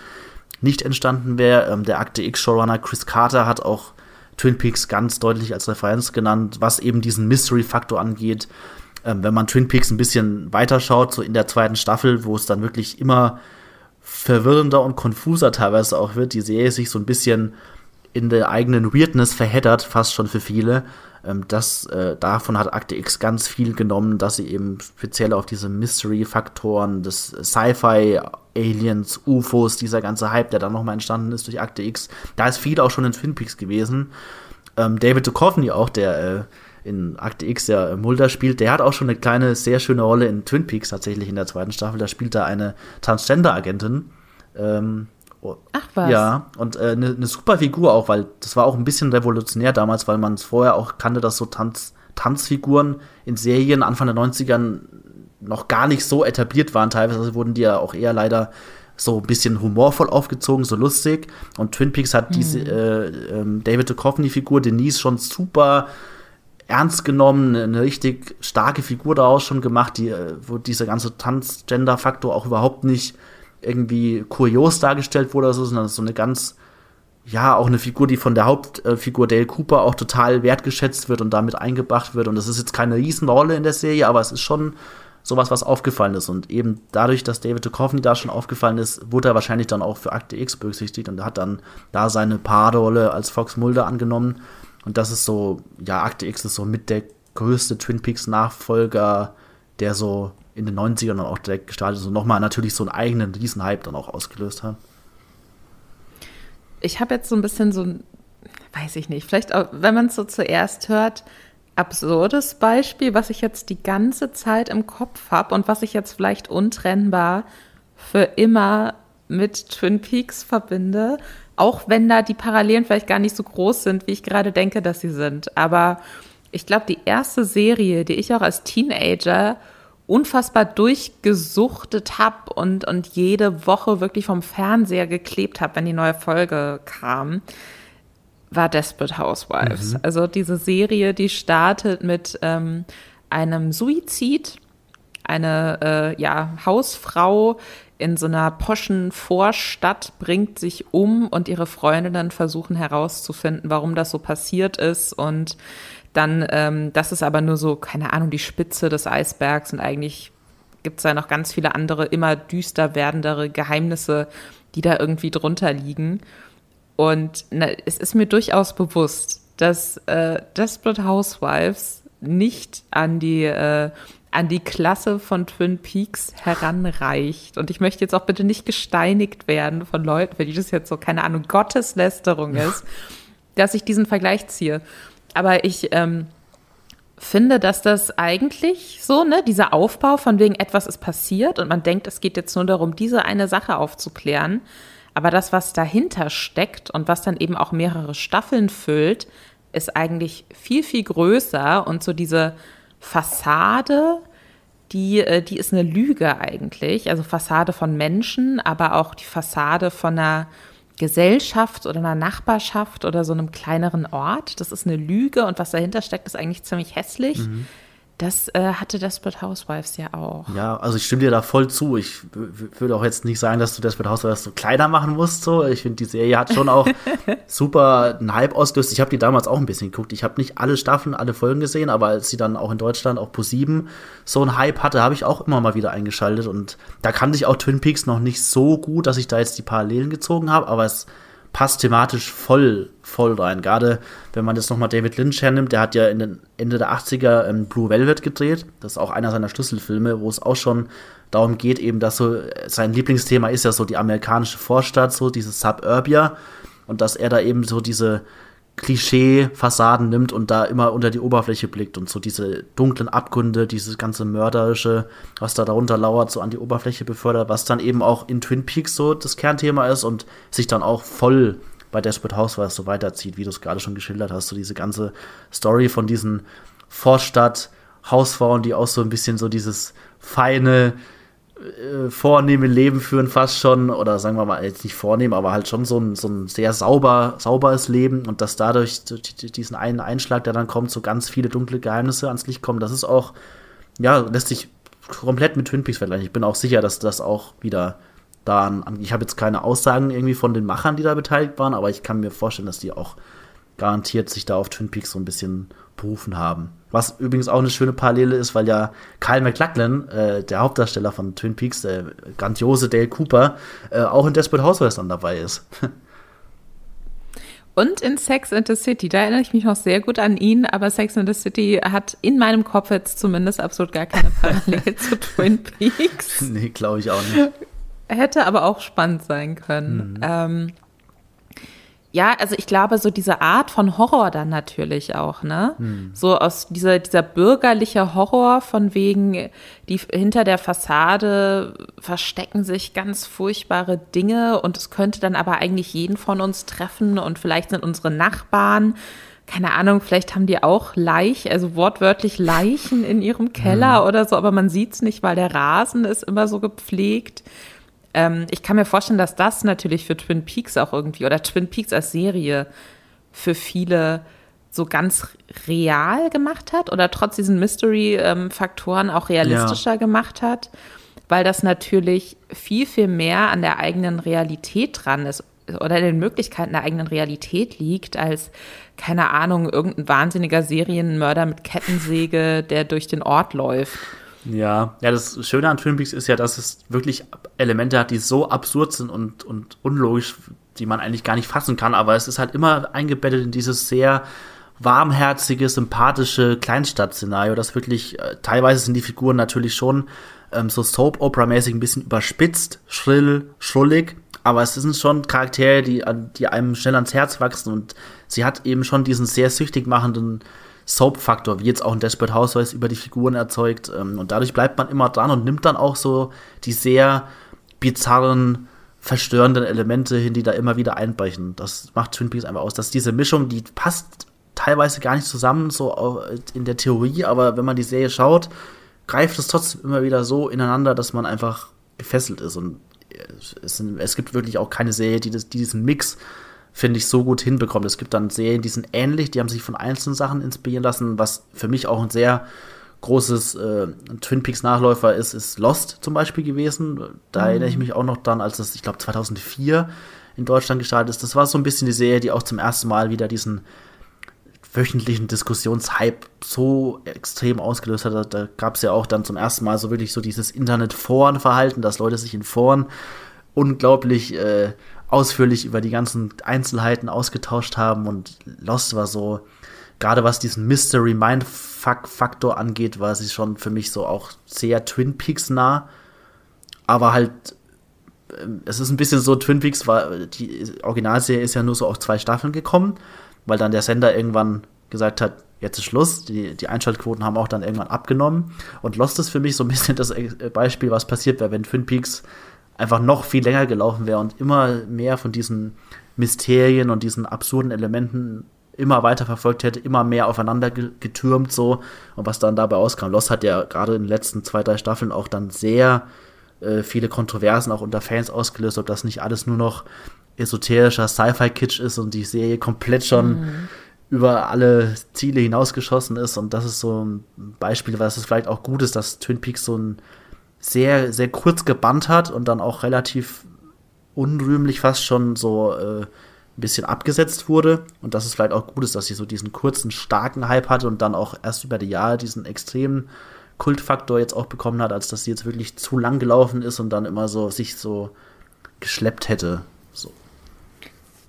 nicht entstanden wäre. Ähm, der Akte X-Showrunner Chris Carter hat auch Twin Peaks ganz deutlich als Referenz genannt, was eben diesen Mystery-Faktor angeht. Ähm, wenn man Twin Peaks ein bisschen weiterschaut, so in der zweiten Staffel, wo es dann wirklich immer verwirrender und konfuser teilweise auch wird, die Serie sich so ein bisschen in der eigenen Weirdness verheddert, fast schon für viele. Ähm, das, äh, davon hat Akte X ganz viel genommen, dass sie eben speziell auf diese Mystery-Faktoren des Sci-Fi, Aliens, UFOs, dieser ganze Hype, der dann nochmal entstanden ist durch Akte X, da ist viel auch schon in Twin Peaks gewesen. Ähm, David Duchovny auch, der äh, in Akte X ja Mulder spielt, der hat auch schon eine kleine, sehr schöne Rolle in Twin Peaks tatsächlich in der zweiten Staffel. Da spielt er eine Transgender-Agentin. Ähm, Oh. Ach was. Ja, und äh, eine ne super Figur auch, weil das war auch ein bisschen revolutionär damals, weil man es vorher auch kannte, dass so Tanz, Tanzfiguren in Serien Anfang der 90ern noch gar nicht so etabliert waren. Teilweise wurden die ja auch eher leider so ein bisschen humorvoll aufgezogen, so lustig. Und Twin Peaks hat mhm. diese äh, äh, David Duchovny-Figur, Denise, schon super ernst genommen, eine richtig starke Figur daraus schon gemacht, die, äh, wo dieser ganze Transgender-Faktor auch überhaupt nicht irgendwie kurios dargestellt wurde oder so, sondern so eine ganz, ja, auch eine Figur, die von der Hauptfigur Dale Cooper auch total wertgeschätzt wird und damit eingebracht wird. Und das ist jetzt keine Riesenrolle in der Serie, aber es ist schon sowas, was aufgefallen ist. Und eben dadurch, dass David Duchovny da schon aufgefallen ist, wurde er wahrscheinlich dann auch für Akte X berücksichtigt und hat dann da seine Paarrolle als Fox Mulder angenommen. Und das ist so, ja, Akte X ist so mit der größte Twin Peaks Nachfolger, der so in den 90ern dann auch direkt gestartet ist und nochmal natürlich so einen eigenen Riesenhype dann auch ausgelöst hat. Ich habe jetzt so ein bisschen so ein, weiß ich nicht, vielleicht auch, wenn man es so zuerst hört, absurdes Beispiel, was ich jetzt die ganze Zeit im Kopf habe und was ich jetzt vielleicht untrennbar für immer mit Twin Peaks verbinde, auch wenn da die Parallelen vielleicht gar nicht so groß sind, wie ich gerade denke, dass sie sind. Aber ich glaube, die erste Serie, die ich auch als Teenager unfassbar durchgesuchtet habe und, und jede Woche wirklich vom Fernseher geklebt habe, wenn die neue Folge kam, war Desperate Housewives. Mhm. Also diese Serie, die startet mit ähm, einem Suizid. Eine äh, ja, Hausfrau in so einer poschen Vorstadt bringt sich um und ihre Freundinnen versuchen herauszufinden, warum das so passiert ist und dann, ähm, das ist aber nur so, keine Ahnung, die Spitze des Eisbergs und eigentlich gibt es ja noch ganz viele andere, immer düster werdendere Geheimnisse, die da irgendwie drunter liegen. Und na, es ist mir durchaus bewusst, dass äh, Desperate Housewives nicht an die, äh, an die Klasse von Twin Peaks heranreicht. Und ich möchte jetzt auch bitte nicht gesteinigt werden von Leuten, für die das jetzt so, keine Ahnung, Gotteslästerung ist, dass ich diesen Vergleich ziehe. Aber ich ähm, finde, dass das eigentlich so, ne, dieser Aufbau von wegen etwas ist passiert und man denkt, es geht jetzt nur darum, diese eine Sache aufzuklären. Aber das, was dahinter steckt und was dann eben auch mehrere Staffeln füllt, ist eigentlich viel, viel größer und so diese Fassade, die, äh, die ist eine Lüge eigentlich. Also Fassade von Menschen, aber auch die Fassade von einer Gesellschaft oder einer Nachbarschaft oder so einem kleineren Ort. Das ist eine Lüge und was dahinter steckt, ist eigentlich ziemlich hässlich. Mhm. Das äh, hatte Desperate Housewives ja auch. Ja, also ich stimme dir da voll zu. Ich würde auch jetzt nicht sagen, dass du Desperate Housewives so kleiner machen musst. So. Ich finde, die Serie hat schon auch super einen Hype ausgelöst. Ich habe die damals auch ein bisschen geguckt. Ich habe nicht alle Staffeln, alle Folgen gesehen, aber als sie dann auch in Deutschland, auch pro 7 so einen Hype hatte, habe ich auch immer mal wieder eingeschaltet. Und da kannte ich auch Twin Peaks noch nicht so gut, dass ich da jetzt die Parallelen gezogen habe, aber es passt thematisch voll, voll rein. Gerade wenn man jetzt nochmal David Lynch hernimmt, der hat ja in den Ende der 80er ähm, Blue Velvet gedreht. Das ist auch einer seiner Schlüsselfilme, wo es auch schon darum geht, eben, dass so, sein Lieblingsthema ist ja so die amerikanische Vorstadt, so dieses Suburbia. Und dass er da eben so diese Klischee-Fassaden nimmt und da immer unter die Oberfläche blickt und so diese dunklen Abgründe, dieses ganze Mörderische, was da darunter lauert, so an die Oberfläche befördert, was dann eben auch in Twin Peaks so das Kernthema ist und sich dann auch voll bei Desperate Housewives so weiterzieht, wie du es gerade schon geschildert hast, so diese ganze Story von diesen Vorstadt-Hausfrauen, die auch so ein bisschen so dieses feine, äh, vornehme Leben führen fast schon, oder sagen wir mal, jetzt nicht vornehm, aber halt schon so ein, so ein sehr sauber, sauberes Leben und dass dadurch diesen einen Einschlag, der dann kommt, so ganz viele dunkle Geheimnisse ans Licht kommen, das ist auch, ja, lässt sich komplett mit Twin Peaks vergleichen. Ich bin auch sicher, dass das auch wieder da ich habe jetzt keine Aussagen irgendwie von den Machern, die da beteiligt waren, aber ich kann mir vorstellen, dass die auch garantiert sich da auf Twin Peaks so ein bisschen berufen haben. Was übrigens auch eine schöne Parallele ist, weil ja Kyle MacLachlan, äh, der Hauptdarsteller von Twin Peaks, der grandiose Dale Cooper, äh, auch in Desperate Housewives dann dabei ist. Und in Sex and the City, da erinnere ich mich noch sehr gut an ihn, aber Sex and the City hat in meinem Kopf jetzt zumindest absolut gar keine Parallele zu Twin Peaks. Nee, glaube ich auch nicht. Hätte aber auch spannend sein können. Mhm. Ähm, ja, also ich glaube, so diese Art von Horror dann natürlich auch, ne? Hm. So aus dieser, dieser bürgerliche Horror von wegen, die hinter der Fassade verstecken sich ganz furchtbare Dinge und es könnte dann aber eigentlich jeden von uns treffen und vielleicht sind unsere Nachbarn, keine Ahnung, vielleicht haben die auch Leich, also wortwörtlich Leichen in ihrem Keller hm. oder so, aber man sieht's nicht, weil der Rasen ist immer so gepflegt. Ähm, ich kann mir vorstellen, dass das natürlich für Twin Peaks auch irgendwie oder Twin Peaks als Serie für viele so ganz real gemacht hat oder trotz diesen Mystery-Faktoren auch realistischer ja. gemacht hat, weil das natürlich viel, viel mehr an der eigenen Realität dran ist oder in den Möglichkeiten der eigenen Realität liegt, als, keine Ahnung, irgendein wahnsinniger Serienmörder mit Kettensäge, der durch den Ort läuft. Ja, ja, das Schöne an Twin Peaks ist ja, dass es wirklich Elemente hat, die so absurd sind und, und unlogisch, die man eigentlich gar nicht fassen kann, aber es ist halt immer eingebettet in dieses sehr warmherzige, sympathische Kleinstadt-Szenario, das wirklich, äh, teilweise sind die Figuren natürlich schon ähm, so Soap-Opera-mäßig ein bisschen überspitzt, schrill, schrullig, aber es sind schon Charaktere, die, die einem schnell ans Herz wachsen und sie hat eben schon diesen sehr süchtig machenden Soap-Faktor, wie jetzt auch ein Desperate Housewives über die Figuren erzeugt. Ähm, und dadurch bleibt man immer dran und nimmt dann auch so die sehr bizarren, verstörenden Elemente hin, die da immer wieder einbrechen. Das macht Twin Peaks einfach aus. Dass diese Mischung, die passt teilweise gar nicht zusammen, so in der Theorie, aber wenn man die Serie schaut, greift es trotzdem immer wieder so ineinander, dass man einfach gefesselt ist. Und es, es gibt wirklich auch keine Serie, die, das, die diesen Mix finde ich, so gut hinbekommt. Es gibt dann Serien, die sind ähnlich, die haben sich von einzelnen Sachen inspirieren lassen, was für mich auch ein sehr großes äh, Twin Peaks Nachläufer ist, ist Lost zum Beispiel gewesen. Da mhm. erinnere ich mich auch noch dann, als es, ich glaube, 2004 in Deutschland gestartet ist. Das war so ein bisschen die Serie, die auch zum ersten Mal wieder diesen wöchentlichen Diskussionshype so extrem ausgelöst hat. Da, da gab es ja auch dann zum ersten Mal so wirklich so dieses Internet-Foren-Verhalten, dass Leute sich in Foren unglaublich äh, ausführlich über die ganzen Einzelheiten ausgetauscht haben und Lost war so, gerade was diesen Mystery Mind-Faktor angeht, war sie schon für mich so auch sehr Twin Peaks nah. Aber halt, ähm, es ist ein bisschen so, Twin Peaks war, die Originalserie ist ja nur so auf zwei Staffeln gekommen, weil dann der Sender irgendwann gesagt hat, jetzt ist Schluss. Die, die Einschaltquoten haben auch dann irgendwann abgenommen. Und Lost ist für mich so ein bisschen das Beispiel, was passiert wäre, wenn Twin Peaks einfach noch viel länger gelaufen wäre und immer mehr von diesen Mysterien und diesen absurden Elementen immer weiter verfolgt hätte, immer mehr aufeinander getürmt so und was dann dabei auskam. Lost hat ja gerade in den letzten zwei, drei Staffeln auch dann sehr äh, viele Kontroversen auch unter Fans ausgelöst, ob das nicht alles nur noch esoterischer Sci-Fi-Kitsch ist und die Serie komplett schon mhm. über alle Ziele hinausgeschossen ist und das ist so ein Beispiel, was es vielleicht auch gut ist, dass Twin Peaks so ein sehr, sehr kurz gebannt hat und dann auch relativ unrühmlich fast schon so äh, ein bisschen abgesetzt wurde. Und dass es vielleicht auch gut ist, dass sie so diesen kurzen, starken Hype hatte und dann auch erst über die Jahre diesen extremen Kultfaktor jetzt auch bekommen hat, als dass sie jetzt wirklich zu lang gelaufen ist und dann immer so sich so geschleppt hätte.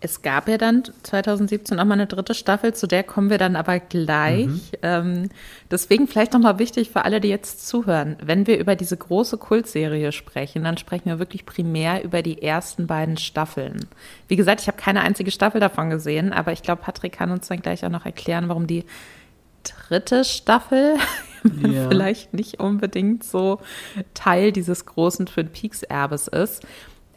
Es gab ja dann 2017 noch mal eine dritte Staffel, zu der kommen wir dann aber gleich. Mhm. Ähm, deswegen vielleicht noch mal wichtig für alle, die jetzt zuhören. Wenn wir über diese große Kultserie sprechen, dann sprechen wir wirklich primär über die ersten beiden Staffeln. Wie gesagt, ich habe keine einzige Staffel davon gesehen, aber ich glaube, Patrick kann uns dann gleich auch noch erklären, warum die dritte Staffel ja. vielleicht nicht unbedingt so Teil dieses großen Twin Peaks Erbes ist.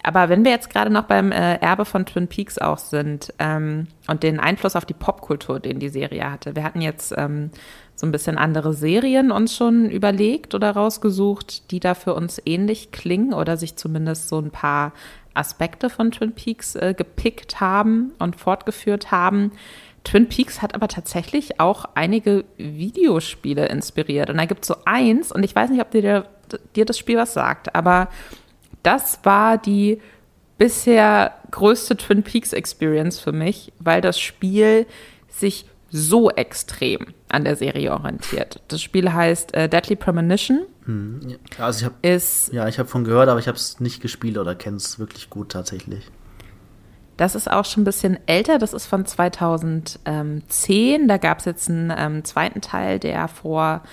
Aber wenn wir jetzt gerade noch beim äh, Erbe von Twin Peaks auch sind ähm, und den Einfluss auf die Popkultur, den die Serie hatte. Wir hatten jetzt ähm, so ein bisschen andere Serien uns schon überlegt oder rausgesucht, die da für uns ähnlich klingen oder sich zumindest so ein paar Aspekte von Twin Peaks äh, gepickt haben und fortgeführt haben. Twin Peaks hat aber tatsächlich auch einige Videospiele inspiriert. Und da gibt es so eins, und ich weiß nicht, ob dir, dir das Spiel was sagt, aber das war die bisher größte Twin Peaks Experience für mich, weil das Spiel sich so extrem an der Serie orientiert. Das Spiel heißt äh, Deadly Premonition. Hm. Ja, also ich habe ja, ich habe von gehört, aber ich habe es nicht gespielt oder kenne es wirklich gut tatsächlich. Das ist auch schon ein bisschen älter. Das ist von 2010. Da gab es jetzt einen ähm, zweiten Teil, der vor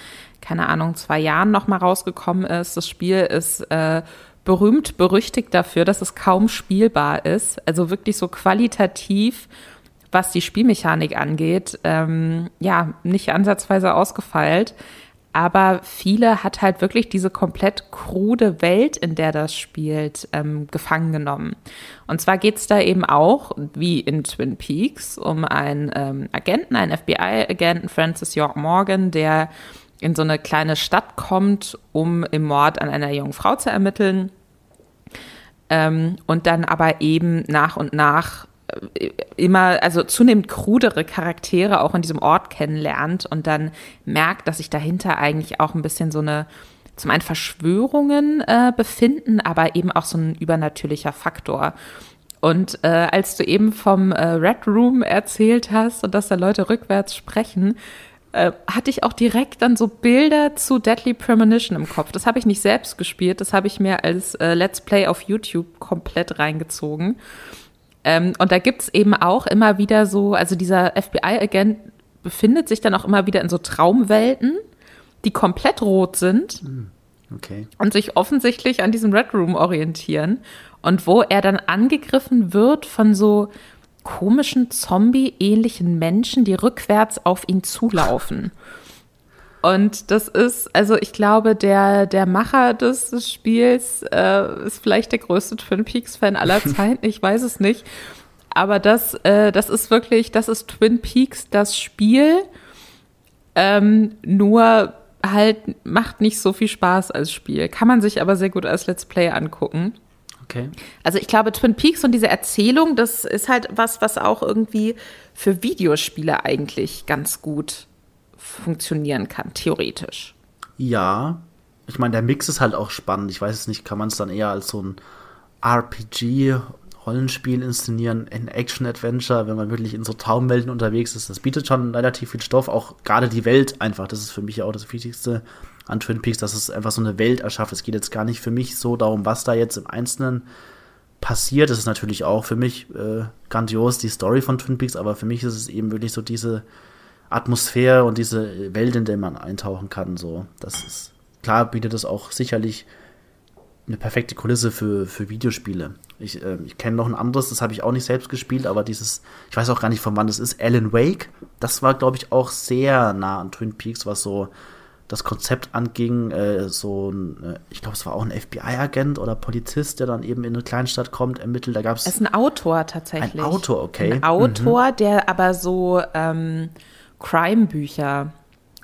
keine Ahnung zwei Jahren noch mal rausgekommen ist. Das Spiel ist äh, berühmt berüchtigt dafür, dass es kaum spielbar ist. Also wirklich so qualitativ, was die Spielmechanik angeht, ähm, ja, nicht ansatzweise ausgefeilt. Aber viele hat halt wirklich diese komplett krude Welt, in der das spielt, ähm, gefangen genommen. Und zwar geht es da eben auch, wie in Twin Peaks, um einen ähm, Agenten, einen FBI-Agenten, Francis York Morgan, der in so eine kleine Stadt kommt, um im Mord an einer jungen Frau zu ermitteln ähm, und dann aber eben nach und nach äh, immer, also zunehmend krudere Charaktere auch in diesem Ort kennenlernt und dann merkt, dass sich dahinter eigentlich auch ein bisschen so eine, zum einen Verschwörungen äh, befinden, aber eben auch so ein übernatürlicher Faktor. Und äh, als du eben vom äh, Red Room erzählt hast und dass da Leute rückwärts sprechen, äh, hatte ich auch direkt dann so Bilder zu Deadly Premonition im Kopf. Das habe ich nicht selbst gespielt, das habe ich mir als äh, Let's Play auf YouTube komplett reingezogen. Ähm, und da gibt es eben auch immer wieder so, also dieser FBI-Agent befindet sich dann auch immer wieder in so Traumwelten, die komplett rot sind. Hm, okay. Und sich offensichtlich an diesem Red Room orientieren. Und wo er dann angegriffen wird von so komischen Zombie-ähnlichen Menschen, die rückwärts auf ihn zulaufen. Und das ist, also ich glaube, der, der Macher des, des Spiels äh, ist vielleicht der größte Twin Peaks-Fan aller Zeiten, ich weiß es nicht. Aber das, äh, das ist wirklich, das ist Twin Peaks, das Spiel. Ähm, nur halt macht nicht so viel Spaß als Spiel. Kann man sich aber sehr gut als Let's Play angucken. Okay. Also ich glaube, Twin Peaks und diese Erzählung, das ist halt was, was auch irgendwie für Videospiele eigentlich ganz gut funktionieren kann, theoretisch. Ja, ich meine, der Mix ist halt auch spannend. Ich weiß es nicht, kann man es dann eher als so ein RPG Rollenspiel inszenieren, in Action-Adventure, wenn man wirklich in so Traumwelten unterwegs ist. Das bietet schon relativ viel Stoff, auch gerade die Welt einfach. Das ist für mich auch das Wichtigste an Twin Peaks, dass es einfach so eine Welt erschafft. Es geht jetzt gar nicht für mich so darum, was da jetzt im Einzelnen passiert. Das ist natürlich auch für mich äh, grandios, die Story von Twin Peaks, aber für mich ist es eben wirklich so diese Atmosphäre und diese Welt, in der man eintauchen kann. So, das ist klar, bietet es auch sicherlich eine perfekte Kulisse für, für Videospiele. Ich, äh, ich kenne noch ein anderes, das habe ich auch nicht selbst gespielt, aber dieses, ich weiß auch gar nicht von wann das ist, Alan Wake, das war, glaube ich, auch sehr nah an Twin Peaks, was so das Konzept anging. Äh, so ein, äh, ich glaube, es war auch ein FBI-Agent oder Polizist, der dann eben in eine Kleinstadt kommt, ermittelt. Da gab es. Es ist ein Autor tatsächlich. Ein Autor, okay. Ein Autor, mhm. der aber so ähm, Crime-Bücher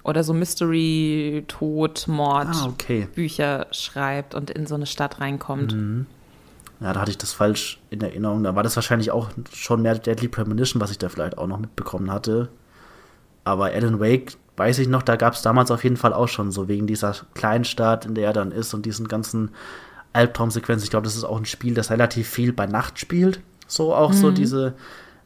oder so Mystery, Tod, Mord ah, okay. Bücher schreibt und in so eine Stadt reinkommt. Mhm. Ja, da hatte ich das falsch in Erinnerung. Da war das wahrscheinlich auch schon mehr Deadly Premonition, was ich da vielleicht auch noch mitbekommen hatte. Aber Alan Wake, weiß ich noch, da gab es damals auf jeden Fall auch schon so wegen dieser kleinen Stadt, in der er dann ist und diesen ganzen Albtraumsequenzen. Ich glaube, das ist auch ein Spiel, das relativ viel bei Nacht spielt. So auch mhm. so diese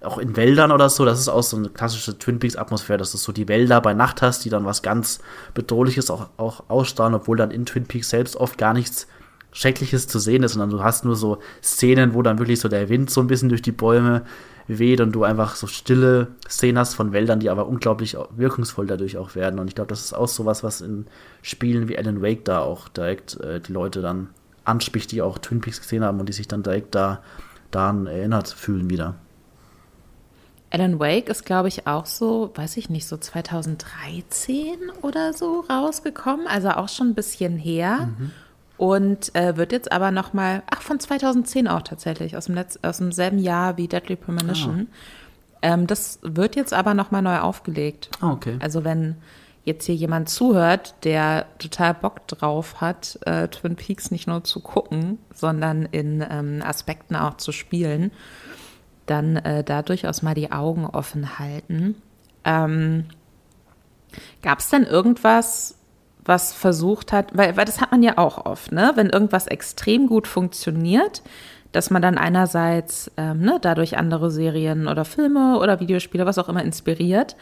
auch in Wäldern oder so, das ist auch so eine klassische Twin Peaks-Atmosphäre, dass du so die Wälder bei Nacht hast, die dann was ganz Bedrohliches auch, auch ausstrahlen, obwohl dann in Twin Peaks selbst oft gar nichts Schreckliches zu sehen ist, sondern du hast nur so Szenen, wo dann wirklich so der Wind so ein bisschen durch die Bäume weht und du einfach so stille Szenen hast von Wäldern, die aber unglaublich wirkungsvoll dadurch auch werden. Und ich glaube, das ist auch sowas, was in Spielen wie Alan Wake da auch direkt äh, die Leute dann anspricht, die auch Twin Peaks gesehen haben und die sich dann direkt da daran erinnert fühlen wieder. Alan Wake ist, glaube ich, auch so, weiß ich nicht, so 2013 oder so rausgekommen, also auch schon ein bisschen her. Mhm. Und äh, wird jetzt aber nochmal, ach, von 2010 auch tatsächlich, aus dem, Letz-, aus dem selben Jahr wie Deadly Premonition. Ah. Ähm, das wird jetzt aber nochmal neu aufgelegt. Ah, okay. Also wenn jetzt hier jemand zuhört, der total Bock drauf hat, äh, Twin Peaks nicht nur zu gucken, sondern in ähm, Aspekten auch zu spielen, dann äh, da durchaus mal die Augen offen halten. Ähm, Gab es denn irgendwas, was versucht hat, weil, weil das hat man ja auch oft, ne? wenn irgendwas extrem gut funktioniert, dass man dann einerseits ähm, ne, dadurch andere Serien oder Filme oder Videospiele, was auch immer, inspiriert,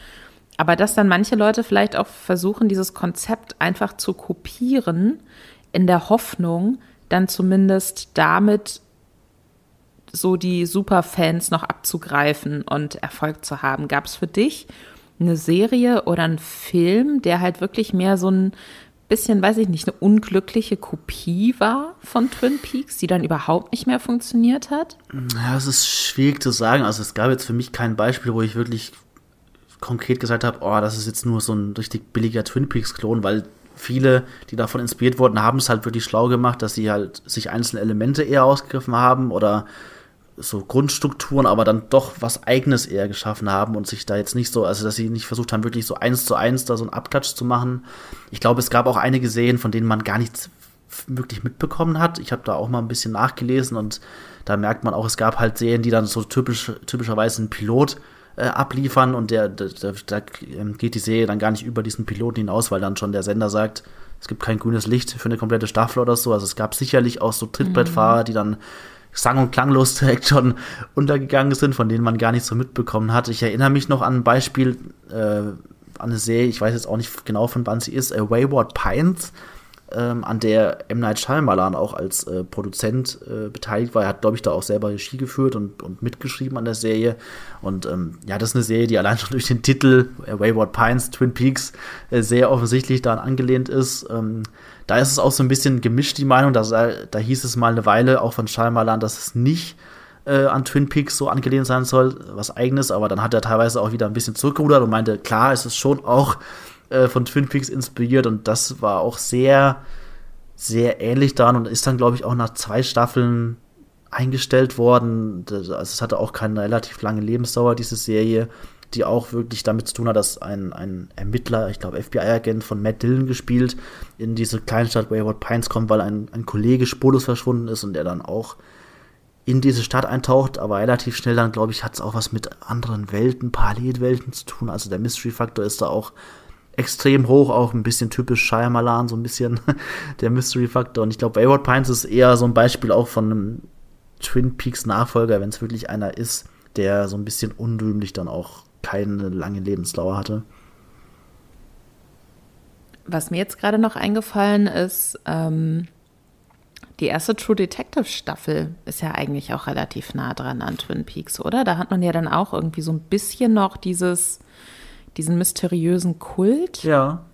aber dass dann manche Leute vielleicht auch versuchen, dieses Konzept einfach zu kopieren, in der Hoffnung, dann zumindest damit so die Superfans noch abzugreifen und Erfolg zu haben. Gab es für dich eine Serie oder einen Film, der halt wirklich mehr so ein bisschen, weiß ich nicht, eine unglückliche Kopie war von Twin Peaks, die dann überhaupt nicht mehr funktioniert hat? Ja, es ist schwierig zu sagen. Also es gab jetzt für mich kein Beispiel, wo ich wirklich konkret gesagt habe, oh, das ist jetzt nur so ein richtig billiger Twin Peaks-Klon, weil viele, die davon inspiriert wurden, haben es halt wirklich schlau gemacht, dass sie halt sich einzelne Elemente eher ausgegriffen haben oder so Grundstrukturen, aber dann doch was Eigenes eher geschaffen haben und sich da jetzt nicht so, also dass sie nicht versucht haben, wirklich so eins zu eins da so einen Abklatsch zu machen. Ich glaube, es gab auch einige Serien, von denen man gar nichts wirklich mitbekommen hat. Ich habe da auch mal ein bisschen nachgelesen und da merkt man auch, es gab halt Serien, die dann so typisch, typischerweise einen Pilot äh, abliefern und der, da, ähm, geht die Serie dann gar nicht über diesen Piloten hinaus, weil dann schon der Sender sagt, es gibt kein grünes Licht für eine komplette Staffel oder so. Also es gab sicherlich auch so Trittbrettfahrer, mhm. die dann sang- und klanglos direkt schon untergegangen sind, von denen man gar nichts so mitbekommen hat. Ich erinnere mich noch an ein Beispiel, äh, an eine Serie, ich weiß jetzt auch nicht genau von wann sie ist, äh, Wayward Pines, ähm, an der M. Night Shyamalan auch als äh, Produzent äh, beteiligt war. Er hat, glaube ich, da auch selber Regie geführt und, und mitgeschrieben an der Serie. Und ähm, ja, das ist eine Serie, die allein schon durch den Titel äh, Wayward Pines, Twin Peaks, äh, sehr offensichtlich daran angelehnt ist. Ähm, da ist es auch so ein bisschen gemischt, die Meinung. Da, da hieß es mal eine Weile auch von Shyamalan, dass es nicht äh, an Twin Peaks so angelehnt sein soll, was eigenes, aber dann hat er teilweise auch wieder ein bisschen zurückgerudert und meinte, klar, es ist schon auch äh, von Twin Peaks inspiriert und das war auch sehr, sehr ähnlich daran und ist dann, glaube ich, auch nach zwei Staffeln eingestellt worden. Also es hatte auch keine relativ lange Lebensdauer, diese Serie die auch wirklich damit zu tun hat, dass ein, ein Ermittler, ich glaube FBI-Agent von Matt Dillon gespielt, in diese Kleinstadt Wayward Pines kommt, weil ein, ein Kollege spurlos verschwunden ist und er dann auch in diese Stadt eintaucht, aber relativ schnell dann, glaube ich, hat es auch was mit anderen Welten, Parallelwelten zu tun. Also der Mystery-Faktor ist da auch extrem hoch, auch ein bisschen typisch Shyamalan, so ein bisschen der Mystery-Faktor. Und ich glaube, Wayward Pines ist eher so ein Beispiel auch von einem Twin Peaks Nachfolger, wenn es wirklich einer ist, der so ein bisschen unrühmlich dann auch keine lange Lebensdauer hatte. Was mir jetzt gerade noch eingefallen ist, ähm, die erste True Detective Staffel ist ja eigentlich auch relativ nah dran an Twin Peaks, oder? Da hat man ja dann auch irgendwie so ein bisschen noch dieses, diesen mysteriösen Kult, ja.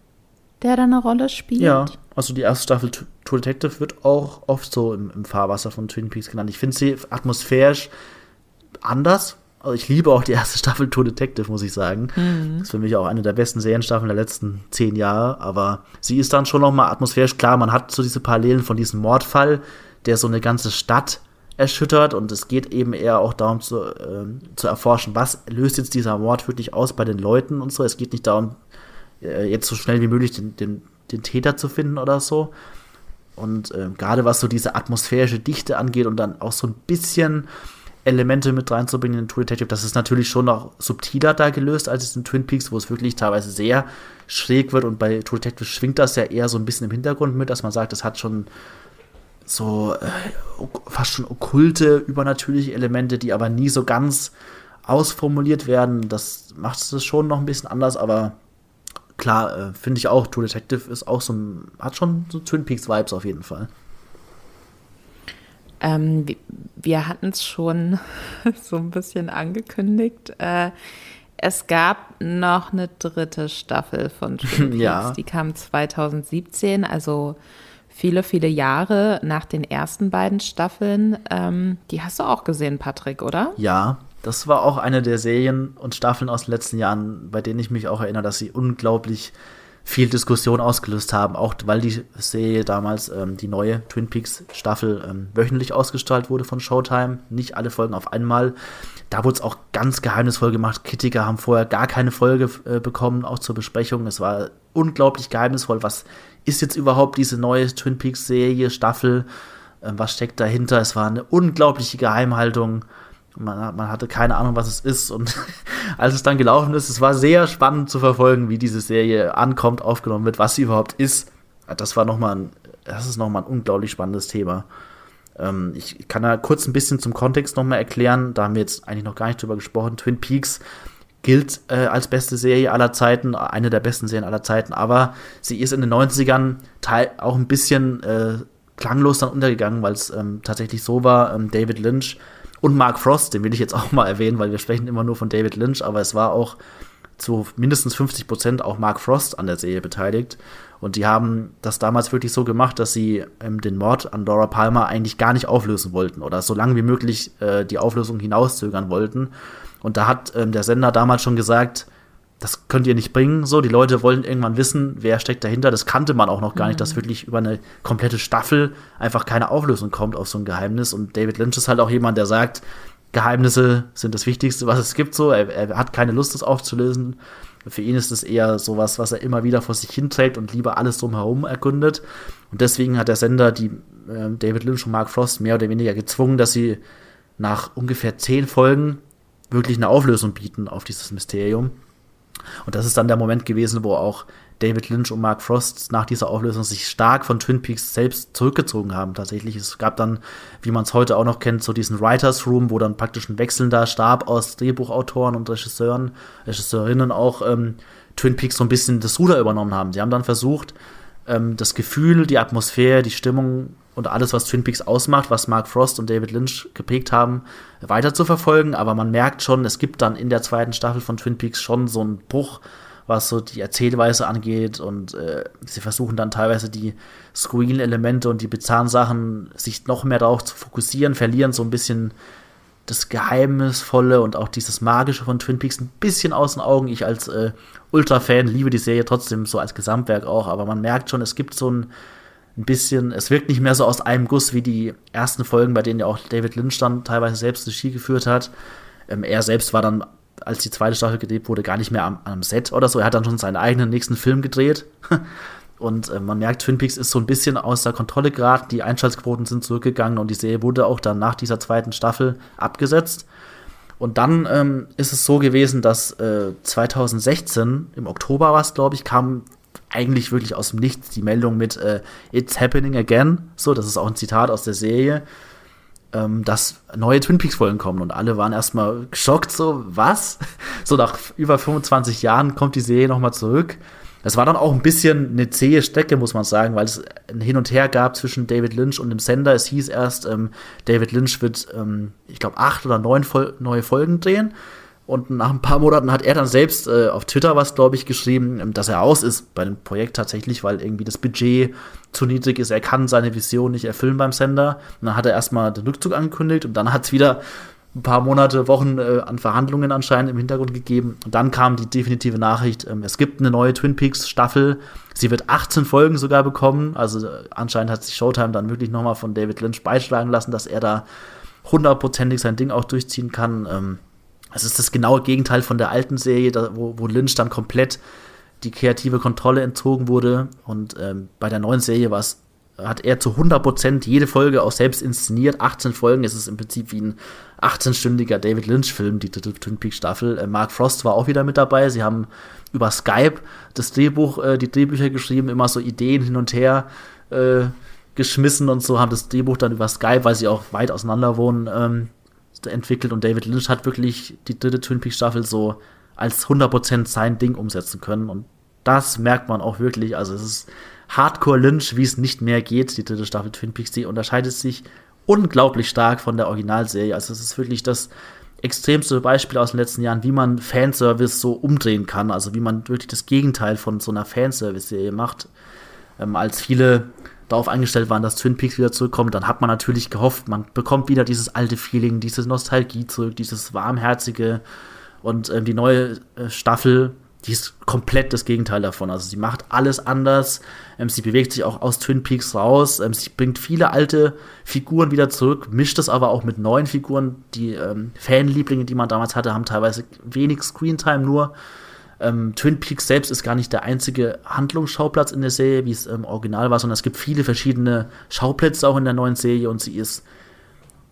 der da eine Rolle spielt. Ja, also die erste Staffel True Detective wird auch oft so im, im Fahrwasser von Twin Peaks genannt. Ich finde sie atmosphärisch anders, also ich liebe auch die erste Staffel True Detective, muss ich sagen. Mhm. Das ist für mich auch eine der besten Serienstaffeln der letzten zehn Jahre. Aber sie ist dann schon noch mal atmosphärisch klar. Man hat so diese Parallelen von diesem Mordfall, der so eine ganze Stadt erschüttert. Und es geht eben eher auch darum zu, äh, zu erforschen, was löst jetzt dieser Mord wirklich aus bei den Leuten und so. Es geht nicht darum, äh, jetzt so schnell wie möglich den, den, den Täter zu finden oder so. Und äh, gerade was so diese atmosphärische Dichte angeht und dann auch so ein bisschen Elemente mit reinzubringen in True Detective. Das ist natürlich schon noch subtiler da gelöst als es in Twin Peaks, wo es wirklich teilweise sehr schräg wird und bei True Detective schwingt das ja eher so ein bisschen im Hintergrund mit, dass man sagt, es hat schon so äh, fast schon okkulte, übernatürliche Elemente, die aber nie so ganz ausformuliert werden. Das macht es schon noch ein bisschen anders, aber klar, äh, finde ich auch, True Detective ist auch so hat schon so Twin Peaks Vibes auf jeden Fall. Ähm, wir hatten es schon so ein bisschen angekündigt. Äh, es gab noch eine dritte Staffel von Twin Peaks. Ja. Die kam 2017, also viele, viele Jahre nach den ersten beiden Staffeln. Ähm, die hast du auch gesehen, Patrick, oder? Ja, das war auch eine der Serien und Staffeln aus den letzten Jahren, bei denen ich mich auch erinnere, dass sie unglaublich viel Diskussion ausgelöst haben, auch weil die Serie damals, ähm, die neue Twin Peaks Staffel, ähm, wöchentlich ausgestrahlt wurde von Showtime. Nicht alle Folgen auf einmal. Da wurde es auch ganz geheimnisvoll gemacht. Kritiker haben vorher gar keine Folge äh, bekommen, auch zur Besprechung. Es war unglaublich geheimnisvoll. Was ist jetzt überhaupt diese neue Twin Peaks Serie, Staffel? Ähm, was steckt dahinter? Es war eine unglaubliche Geheimhaltung. Man, man, hatte keine Ahnung, was es ist. Und als es dann gelaufen ist, es war sehr spannend zu verfolgen, wie diese Serie ankommt, aufgenommen wird, was sie überhaupt ist. Das war noch mal ein, das ist nochmal ein unglaublich spannendes Thema. Ähm, ich kann da kurz ein bisschen zum Kontext nochmal erklären. Da haben wir jetzt eigentlich noch gar nicht drüber gesprochen. Twin Peaks gilt äh, als beste Serie aller Zeiten, eine der besten Serien aller Zeiten, aber sie ist in den 90ern auch ein bisschen äh, klanglos dann untergegangen, weil es ähm, tatsächlich so war, ähm, David Lynch und Mark Frost, den will ich jetzt auch mal erwähnen, weil wir sprechen immer nur von David Lynch, aber es war auch zu mindestens 50 Prozent auch Mark Frost an der Serie beteiligt. Und die haben das damals wirklich so gemacht, dass sie ähm, den Mord an Laura Palmer eigentlich gar nicht auflösen wollten oder so lange wie möglich äh, die Auflösung hinauszögern wollten. Und da hat ähm, der Sender damals schon gesagt, das könnt ihr nicht bringen. So, die Leute wollen irgendwann wissen, wer steckt dahinter. Das kannte man auch noch gar mhm. nicht, dass mhm. wirklich über eine komplette Staffel einfach keine Auflösung kommt auf so ein Geheimnis. Und David Lynch ist halt auch jemand, der sagt, Geheimnisse sind das Wichtigste, was es gibt. So, er, er hat keine Lust, das aufzulösen. Für ihn ist es eher sowas, was er immer wieder vor sich hinträgt und lieber alles drumherum erkundet. Und deswegen hat der Sender die äh, David Lynch und Mark Frost mehr oder weniger gezwungen, dass sie nach ungefähr zehn Folgen wirklich eine Auflösung bieten auf dieses Mysterium. Und das ist dann der Moment gewesen, wo auch David Lynch und Mark Frost nach dieser Auflösung sich stark von Twin Peaks selbst zurückgezogen haben. Tatsächlich, es gab dann, wie man es heute auch noch kennt, so diesen Writers Room, wo dann praktisch ein wechselnder Stab aus Drehbuchautoren und Regisseuren, Regisseurinnen auch ähm, Twin Peaks so ein bisschen das Ruder übernommen haben. Sie haben dann versucht, ähm, das Gefühl, die Atmosphäre, die Stimmung und alles, was Twin Peaks ausmacht, was Mark Frost und David Lynch geprägt haben, weiter zu verfolgen. Aber man merkt schon, es gibt dann in der zweiten Staffel von Twin Peaks schon so einen Bruch, was so die Erzählweise angeht. Und äh, sie versuchen dann teilweise die Screen-Elemente und die bizarren Sachen sich noch mehr darauf zu fokussieren, verlieren so ein bisschen das Geheimnisvolle und auch dieses Magische von Twin Peaks ein bisschen aus den Augen. Ich als äh, Ultra-Fan liebe die Serie trotzdem so als Gesamtwerk auch, aber man merkt schon, es gibt so ein ein bisschen, es wirkt nicht mehr so aus einem Guss wie die ersten Folgen, bei denen ja auch David Lynch dann teilweise selbst Regie geführt hat. Ähm, er selbst war dann, als die zweite Staffel gedreht wurde, gar nicht mehr am, am Set oder so. Er hat dann schon seinen eigenen nächsten Film gedreht. Und äh, man merkt, Twin Peaks ist so ein bisschen aus der Kontrolle geraten. Die Einschaltquoten sind zurückgegangen und die Serie wurde auch dann nach dieser zweiten Staffel abgesetzt. Und dann ähm, ist es so gewesen, dass äh, 2016, im Oktober war es, glaube ich, kam eigentlich wirklich aus dem Nichts die Meldung mit äh, It's happening again. So, das ist auch ein Zitat aus der Serie. ähm, dass neue Twin Peaks-Folgen kommen. Und alle waren erstmal geschockt, so, was? So nach über 25 Jahren kommt die Serie nochmal zurück. Das war dann auch ein bisschen eine zähe Strecke, muss man sagen, weil es ein Hin und Her gab zwischen David Lynch und dem Sender. Es hieß erst, ähm, David Lynch wird, ähm, ich glaube, acht oder neun Fol neue Folgen drehen. Und nach ein paar Monaten hat er dann selbst äh, auf Twitter was, glaube ich, geschrieben, ähm, dass er aus ist bei dem Projekt tatsächlich, weil irgendwie das Budget zu niedrig ist. Er kann seine Vision nicht erfüllen beim Sender. Und dann hat er erstmal den Rückzug angekündigt und dann hat es wieder ein paar Monate, Wochen äh, an Verhandlungen anscheinend im Hintergrund gegeben. Und dann kam die definitive Nachricht, ähm, es gibt eine neue Twin Peaks Staffel. Sie wird 18 Folgen sogar bekommen. Also äh, anscheinend hat sich Showtime dann wirklich nochmal von David Lynch beischlagen lassen, dass er da hundertprozentig sein Ding auch durchziehen kann. Ähm, es ist das genaue Gegenteil von der alten Serie, da, wo, wo Lynch dann komplett die kreative Kontrolle entzogen wurde. Und ähm, bei der neuen Serie war es hat er zu 100% jede Folge auch selbst inszeniert. 18 Folgen ist es im Prinzip wie ein 18-stündiger David Lynch-Film, die dritte Twin Peaks-Staffel. Äh, Mark Frost war auch wieder mit dabei. Sie haben über Skype das Drehbuch, äh, die Drehbücher geschrieben, immer so Ideen hin und her äh, geschmissen und so, haben das Drehbuch dann über Skype, weil sie auch weit auseinander wohnen, ähm, entwickelt. Und David Lynch hat wirklich die dritte Twin Peaks-Staffel so als 100% sein Ding umsetzen können. Und das merkt man auch wirklich. Also es ist Hardcore Lynch, wie es nicht mehr geht, die dritte Staffel Twin Peaks, die unterscheidet sich unglaublich stark von der Originalserie. Also es ist wirklich das extremste Beispiel aus den letzten Jahren, wie man Fanservice so umdrehen kann. Also wie man wirklich das Gegenteil von so einer Fanservice-Serie macht. Ähm, als viele darauf eingestellt waren, dass Twin Peaks wieder zurückkommt, dann hat man natürlich gehofft, man bekommt wieder dieses alte Feeling, diese Nostalgie zurück, dieses warmherzige. Und ähm, die neue äh, Staffel die ist komplett das Gegenteil davon. Also sie macht alles anders. Ähm, sie bewegt sich auch aus Twin Peaks raus. Ähm, sie bringt viele alte Figuren wieder zurück, mischt es aber auch mit neuen Figuren. Die ähm, Fanlieblinge, die man damals hatte, haben teilweise wenig Screentime nur. Ähm, Twin Peaks selbst ist gar nicht der einzige Handlungsschauplatz in der Serie, wie es im Original war, sondern es gibt viele verschiedene Schauplätze auch in der neuen Serie und sie ist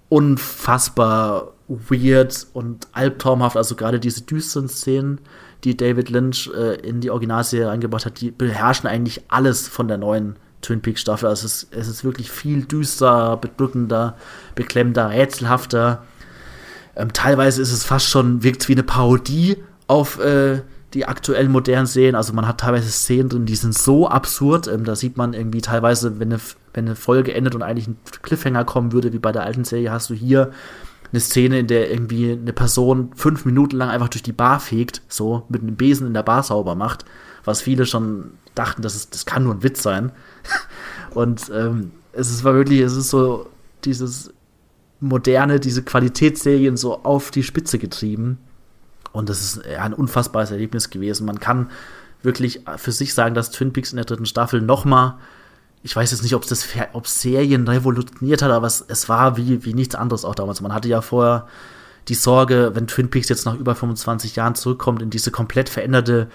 unfassbar weird und albtraumhaft. Also gerade diese düsteren Szenen die David Lynch äh, in die Originalserie eingebracht hat, die beherrschen eigentlich alles von der neuen Twin Peaks Staffel. Also es ist, es ist wirklich viel düster, bedrückender, beklemmender, rätselhafter. Ähm, teilweise ist es fast schon, wirkt wie eine Parodie auf äh, die aktuellen modernen Serien. Also man hat teilweise Szenen drin, die sind so absurd. Ähm, da sieht man irgendwie teilweise, wenn eine, wenn eine Folge endet und eigentlich ein Cliffhanger kommen würde, wie bei der alten Serie, hast du hier eine Szene, in der irgendwie eine Person fünf Minuten lang einfach durch die Bar fegt, so mit einem Besen in der Bar sauber macht, was viele schon dachten, das, ist, das kann nur ein Witz sein. Und ähm, es ist wirklich, es ist so dieses moderne, diese Qualitätsserien so auf die Spitze getrieben. Und das ist ein unfassbares Erlebnis gewesen. Man kann wirklich für sich sagen, dass Twin Peaks in der dritten Staffel noch mal ich weiß jetzt nicht, ob es Serien revolutioniert hat, aber es, es war wie, wie nichts anderes auch damals. Man hatte ja vorher die Sorge, wenn Twin Peaks jetzt nach über 25 Jahren zurückkommt in diese komplett veränderte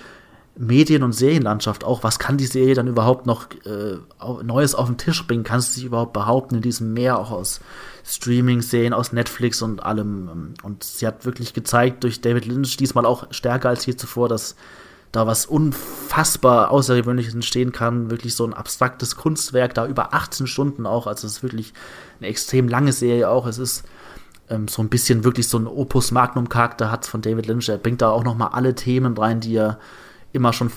Medien- und Serienlandschaft auch, was kann die Serie dann überhaupt noch äh, Neues auf den Tisch bringen? Kann sie sich überhaupt behaupten in diesem Meer auch aus Streaming-Serien, aus Netflix und allem? Und sie hat wirklich gezeigt durch David Lynch diesmal auch stärker als je zuvor, dass da was unfassbar Außergewöhnliches entstehen kann. Wirklich so ein abstraktes Kunstwerk, da über 18 Stunden auch. Also es ist wirklich eine extrem lange Serie auch. Es ist ähm, so ein bisschen wirklich so ein Opus Magnum-Charakter hat von David Lynch. Er bringt da auch noch mal alle Themen rein, die er immer schon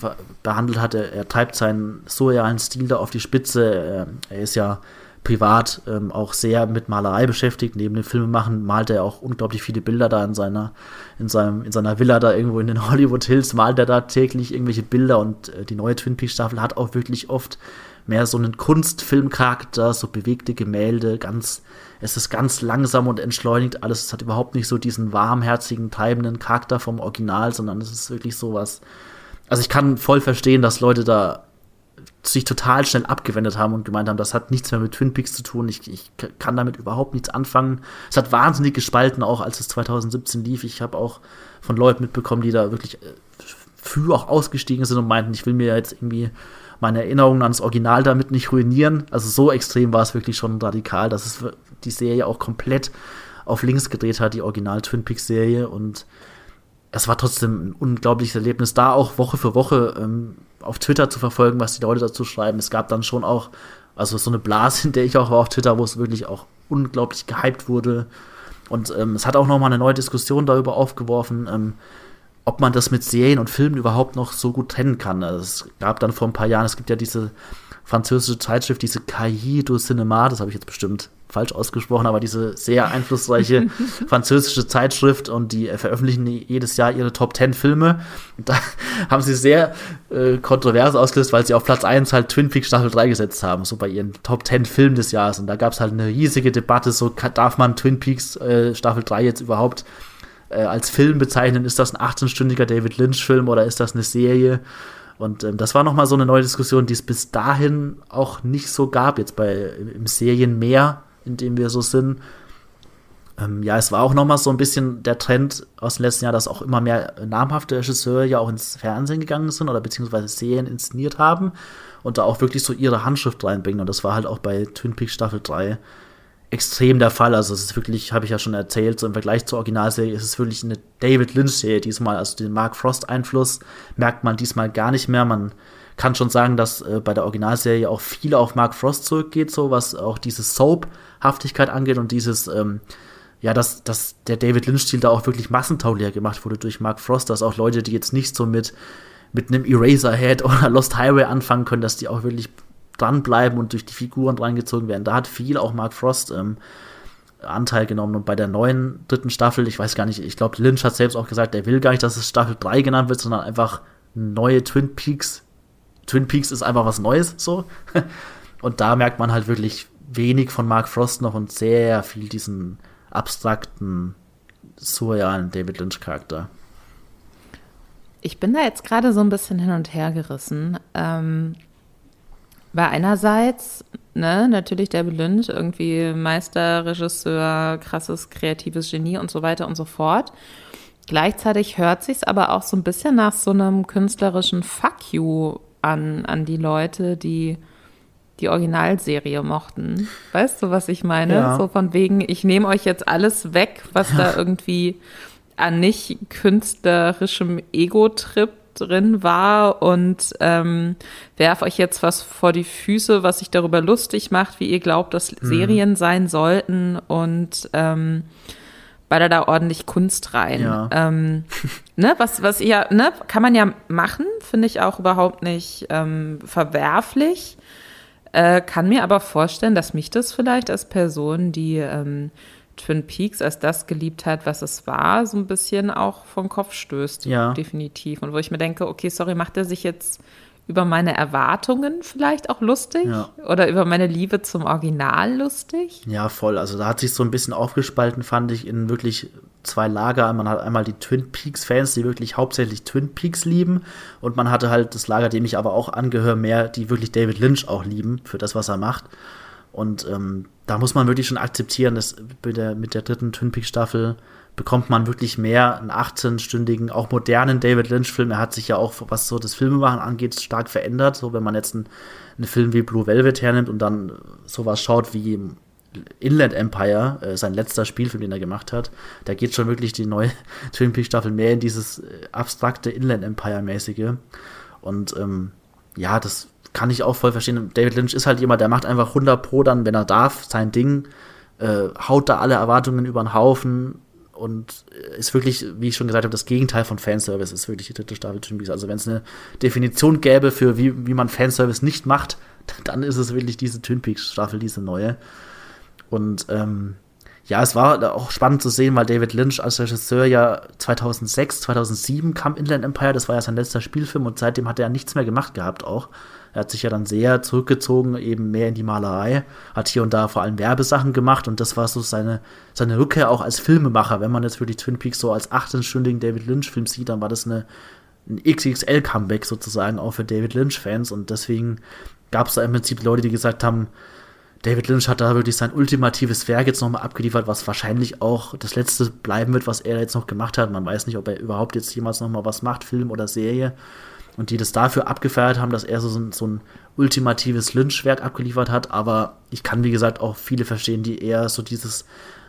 behandelt hat. Er, er treibt seinen surrealen Stil da auf die Spitze. Er, er ist ja privat ähm, auch sehr mit Malerei beschäftigt. Neben dem Filmemachen malt er auch unglaublich viele Bilder da in seiner, in seinem, in seiner Villa da irgendwo in den Hollywood Hills, malt er da täglich irgendwelche Bilder und äh, die neue Twin Peaks Staffel hat auch wirklich oft mehr so einen Kunstfilmcharakter, so bewegte Gemälde, ganz, es ist ganz langsam und entschleunigt alles. Es hat überhaupt nicht so diesen warmherzigen, treibenden Charakter vom Original, sondern es ist wirklich so was. Also ich kann voll verstehen, dass Leute da sich total schnell abgewendet haben und gemeint haben, das hat nichts mehr mit Twin Peaks zu tun, ich, ich kann damit überhaupt nichts anfangen. Es hat wahnsinnig gespalten, auch als es 2017 lief. Ich habe auch von Leuten mitbekommen, die da wirklich äh, für auch ausgestiegen sind und meinten, ich will mir jetzt irgendwie meine Erinnerungen ans Original damit nicht ruinieren. Also so extrem war es wirklich schon radikal, dass es die Serie auch komplett auf links gedreht hat, die Original Twin Peaks Serie und es war trotzdem ein unglaubliches Erlebnis, da auch Woche für Woche ähm, auf Twitter zu verfolgen, was die Leute dazu schreiben. Es gab dann schon auch, also so eine Blase, in der ich auch war auf Twitter, wo es wirklich auch unglaublich gehypt wurde. Und ähm, es hat auch nochmal eine neue Diskussion darüber aufgeworfen, ähm, ob man das mit Serien und Filmen überhaupt noch so gut trennen kann. Also es gab dann vor ein paar Jahren, es gibt ja diese französische Zeitschrift, diese Cahiers du Cinéma, das habe ich jetzt bestimmt falsch ausgesprochen, aber diese sehr einflussreiche französische Zeitschrift und die veröffentlichen jedes Jahr ihre Top 10 Filme. Und da haben sie sehr äh, kontrovers ausgelöst, weil sie auf Platz 1 halt Twin Peaks Staffel 3 gesetzt haben, so bei ihren Top 10 Filmen des Jahres. Und da gab es halt eine riesige Debatte, so darf man Twin Peaks äh, Staffel 3 jetzt überhaupt äh, als Film bezeichnen? Ist das ein 18-stündiger David Lynch-Film oder ist das eine Serie? Und ähm, das war nochmal so eine neue Diskussion, die es bis dahin auch nicht so gab, jetzt bei im Serienmeer in dem wir so sind. Ähm, ja, es war auch nochmal so ein bisschen der Trend aus dem letzten Jahr, dass auch immer mehr namhafte Regisseure ja auch ins Fernsehen gegangen sind oder beziehungsweise Serien inszeniert haben und da auch wirklich so ihre Handschrift reinbringen. Und das war halt auch bei Twin Peaks Staffel 3 extrem der Fall. Also es ist wirklich, habe ich ja schon erzählt, so im Vergleich zur Originalserie ist es wirklich eine David Lynch-Serie diesmal. Also den Mark Frost-Einfluss merkt man diesmal gar nicht mehr. Man kann schon sagen, dass äh, bei der Originalserie auch viel auf Mark Frost zurückgeht, so was auch diese Soap-Haftigkeit angeht und dieses, ähm, ja, dass, dass der David Lynch-Stil da auch wirklich massentauglicher gemacht wurde durch Mark Frost, dass auch Leute, die jetzt nicht so mit, mit einem Eraserhead oder Lost Highway anfangen können, dass die auch wirklich dranbleiben und durch die Figuren reingezogen werden. Da hat viel auch Mark Frost ähm, Anteil genommen. Und bei der neuen dritten Staffel, ich weiß gar nicht, ich glaube, Lynch hat selbst auch gesagt, er will gar nicht, dass es Staffel 3 genannt wird, sondern einfach neue Twin Peaks Twin Peaks ist einfach was Neues so. Und da merkt man halt wirklich wenig von Mark Frost noch und sehr viel diesen abstrakten, surrealen David Lynch-Charakter. Ich bin da jetzt gerade so ein bisschen hin und her gerissen. Ähm, weil einerseits, ne, natürlich David Lynch, irgendwie Meisterregisseur, krasses kreatives Genie und so weiter und so fort. Gleichzeitig hört sich aber auch so ein bisschen nach so einem künstlerischen Fuck you an, an die Leute, die die Originalserie mochten. Weißt du, was ich meine? Ja. So von wegen, ich nehme euch jetzt alles weg, was da irgendwie an nicht künstlerischem Ego-Trip drin war und ähm, werf euch jetzt was vor die Füße, was sich darüber lustig macht, wie ihr glaubt, dass mhm. Serien sein sollten und ähm, baller da ordentlich Kunst rein. Ja. Ähm, ne, was, was ihr, ne, kann man ja machen, finde ich auch überhaupt nicht ähm, verwerflich. Äh, kann mir aber vorstellen, dass mich das vielleicht als Person, die ähm, Twin Peaks als das geliebt hat, was es war, so ein bisschen auch vom Kopf stößt. Ja. Definitiv. Und wo ich mir denke, okay, sorry, macht er sich jetzt über meine Erwartungen vielleicht auch lustig ja. oder über meine Liebe zum Original lustig. Ja, voll. Also da hat sich so ein bisschen aufgespalten, fand ich, in wirklich zwei Lager. Man hat einmal die Twin Peaks-Fans, die wirklich hauptsächlich Twin Peaks lieben. Und man hatte halt das Lager, dem ich aber auch angehöre, mehr, die wirklich David Lynch auch lieben für das, was er macht. Und ähm, da muss man wirklich schon akzeptieren, dass mit der, mit der dritten Twin Peaks-Staffel bekommt man wirklich mehr einen 18-stündigen, auch modernen David Lynch-Film. Er hat sich ja auch, was so das Filmemachen angeht, stark verändert. So, wenn man jetzt einen, einen Film wie Blue Velvet hernimmt und dann sowas schaut wie Inland Empire, äh, sein letzter Spielfilm, den er gemacht hat, da geht schon wirklich die neue Twin Peaks Staffel mehr in dieses äh, abstrakte Inland Empire-mäßige. Und ähm, ja, das kann ich auch voll verstehen. David Lynch ist halt jemand, der macht einfach 100 Pro dann, wenn er darf, sein Ding, äh, haut da alle Erwartungen über den Haufen, und ist wirklich, wie ich schon gesagt habe, das Gegenteil von Fanservice ist wirklich die dritte Staffel Twin Peaks. Also wenn es eine Definition gäbe für wie, wie man Fanservice nicht macht, dann ist es wirklich diese Twin Peaks Staffel, diese neue. Und ähm, ja, es war auch spannend zu sehen, weil David Lynch als Regisseur ja 2006, 2007 kam Inland Empire, das war ja sein letzter Spielfilm und seitdem hat er nichts mehr gemacht gehabt auch. Er hat sich ja dann sehr zurückgezogen, eben mehr in die Malerei, hat hier und da vor allem Werbesachen gemacht und das war so seine, seine Rückkehr auch als Filmemacher. Wenn man jetzt wirklich Twin Peaks so als 18-stündigen David Lynch-Film sieht, dann war das eine, ein XXL-Comeback sozusagen auch für David Lynch-Fans und deswegen gab es da im Prinzip Leute, die gesagt haben, David Lynch hat da wirklich sein ultimatives Werk jetzt nochmal abgeliefert, was wahrscheinlich auch das letzte bleiben wird, was er jetzt noch gemacht hat. Man weiß nicht, ob er überhaupt jetzt jemals nochmal was macht, Film oder Serie und die das dafür abgefeiert haben, dass er so, so ein ultimatives Lynch-Werk abgeliefert hat. Aber ich kann, wie gesagt, auch viele verstehen, die eher so dieses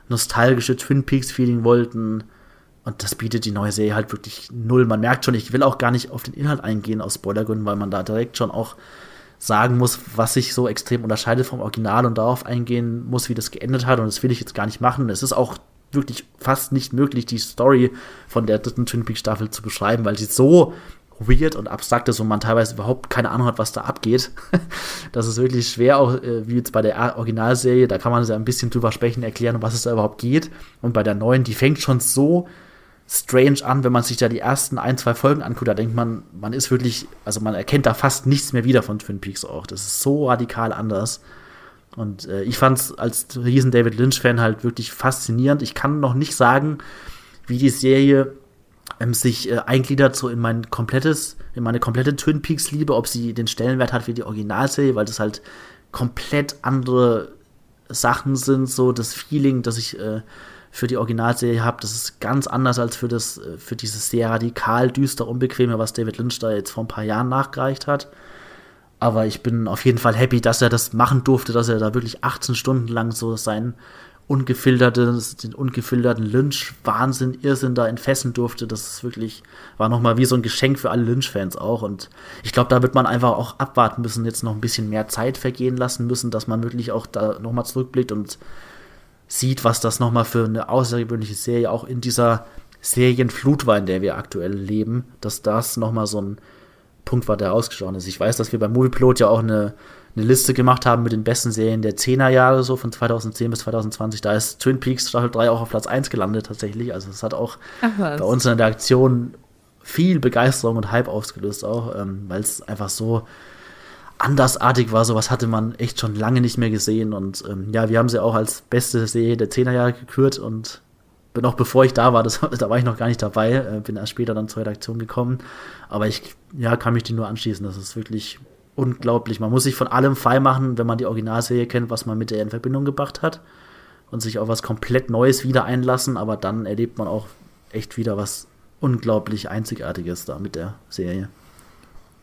nostalgische Twin Peaks-Feeling wollten. Und das bietet die neue Serie halt wirklich null. Man merkt schon, ich will auch gar nicht auf den Inhalt eingehen aus Spoilergründen, weil man da direkt schon auch sagen muss, was sich so extrem unterscheidet vom Original und darauf eingehen muss, wie das geendet hat. Und das will ich jetzt gar nicht machen. Es ist auch wirklich fast nicht möglich, die Story von der dritten Twin Peaks Staffel zu beschreiben, weil sie so weird und abstrakt ist und man teilweise überhaupt keine Ahnung hat, was da abgeht. das ist wirklich schwer, auch äh, wie jetzt bei der Originalserie, da kann man ja ein bisschen drüber sprechen, erklären, was es da überhaupt geht. Und bei der neuen, die fängt schon so strange an, wenn man sich da die ersten ein, zwei Folgen anguckt, da denkt man, man ist wirklich, also man erkennt da fast nichts mehr wieder von Twin Peaks auch. Das ist so radikal anders. Und äh, ich fand es als riesen David Lynch-Fan halt wirklich faszinierend. Ich kann noch nicht sagen, wie die Serie ähm, sich äh, eingliedert so in mein komplettes, in meine komplette Twin Peaks Liebe, ob sie den Stellenwert hat wie die Originalserie, weil das halt komplett andere Sachen sind, so das Feeling, das ich äh, für die Originalserie habe, das ist ganz anders als für das, äh, für dieses sehr radikal düster unbequeme, was David Lynch da jetzt vor ein paar Jahren nachgereicht hat. Aber ich bin auf jeden Fall happy, dass er das machen durfte, dass er da wirklich 18 Stunden lang so sein ungefiltertes, den ungefilterten Lynch-Wahnsinn, Irrsinn da entfesseln durfte. Das ist wirklich, war nochmal wie so ein Geschenk für alle Lynch-Fans auch. Und ich glaube, da wird man einfach auch abwarten müssen, jetzt noch ein bisschen mehr Zeit vergehen lassen müssen, dass man wirklich auch da nochmal zurückblickt und sieht, was das nochmal für eine außergewöhnliche Serie auch in dieser Serienflut war, in der wir aktuell leben, dass das nochmal so ein Punkt war, der ausgeschaut ist. Ich weiß, dass wir beim Moviepilot ja auch eine eine Liste gemacht haben mit den besten Serien der 10er Jahre, so von 2010 bis 2020. Da ist Twin Peaks Staffel 3 auch auf Platz 1 gelandet tatsächlich. Also es hat auch bei uns in der Aktion viel Begeisterung und Hype ausgelöst auch, ähm, weil es einfach so andersartig war. Sowas hatte man echt schon lange nicht mehr gesehen. Und ähm, ja, wir haben sie auch als beste Serie der 10er Jahre gekürt und noch bevor ich da war, das, da war ich noch gar nicht dabei, äh, bin erst später dann zur Redaktion gekommen. Aber ich ja, kann mich dir nur anschließen. Das ist wirklich unglaublich. Man muss sich von allem frei machen, wenn man die Originalserie kennt, was man mit der in Verbindung gebracht hat und sich auf was komplett Neues wieder einlassen, aber dann erlebt man auch echt wieder was unglaublich Einzigartiges da mit der Serie.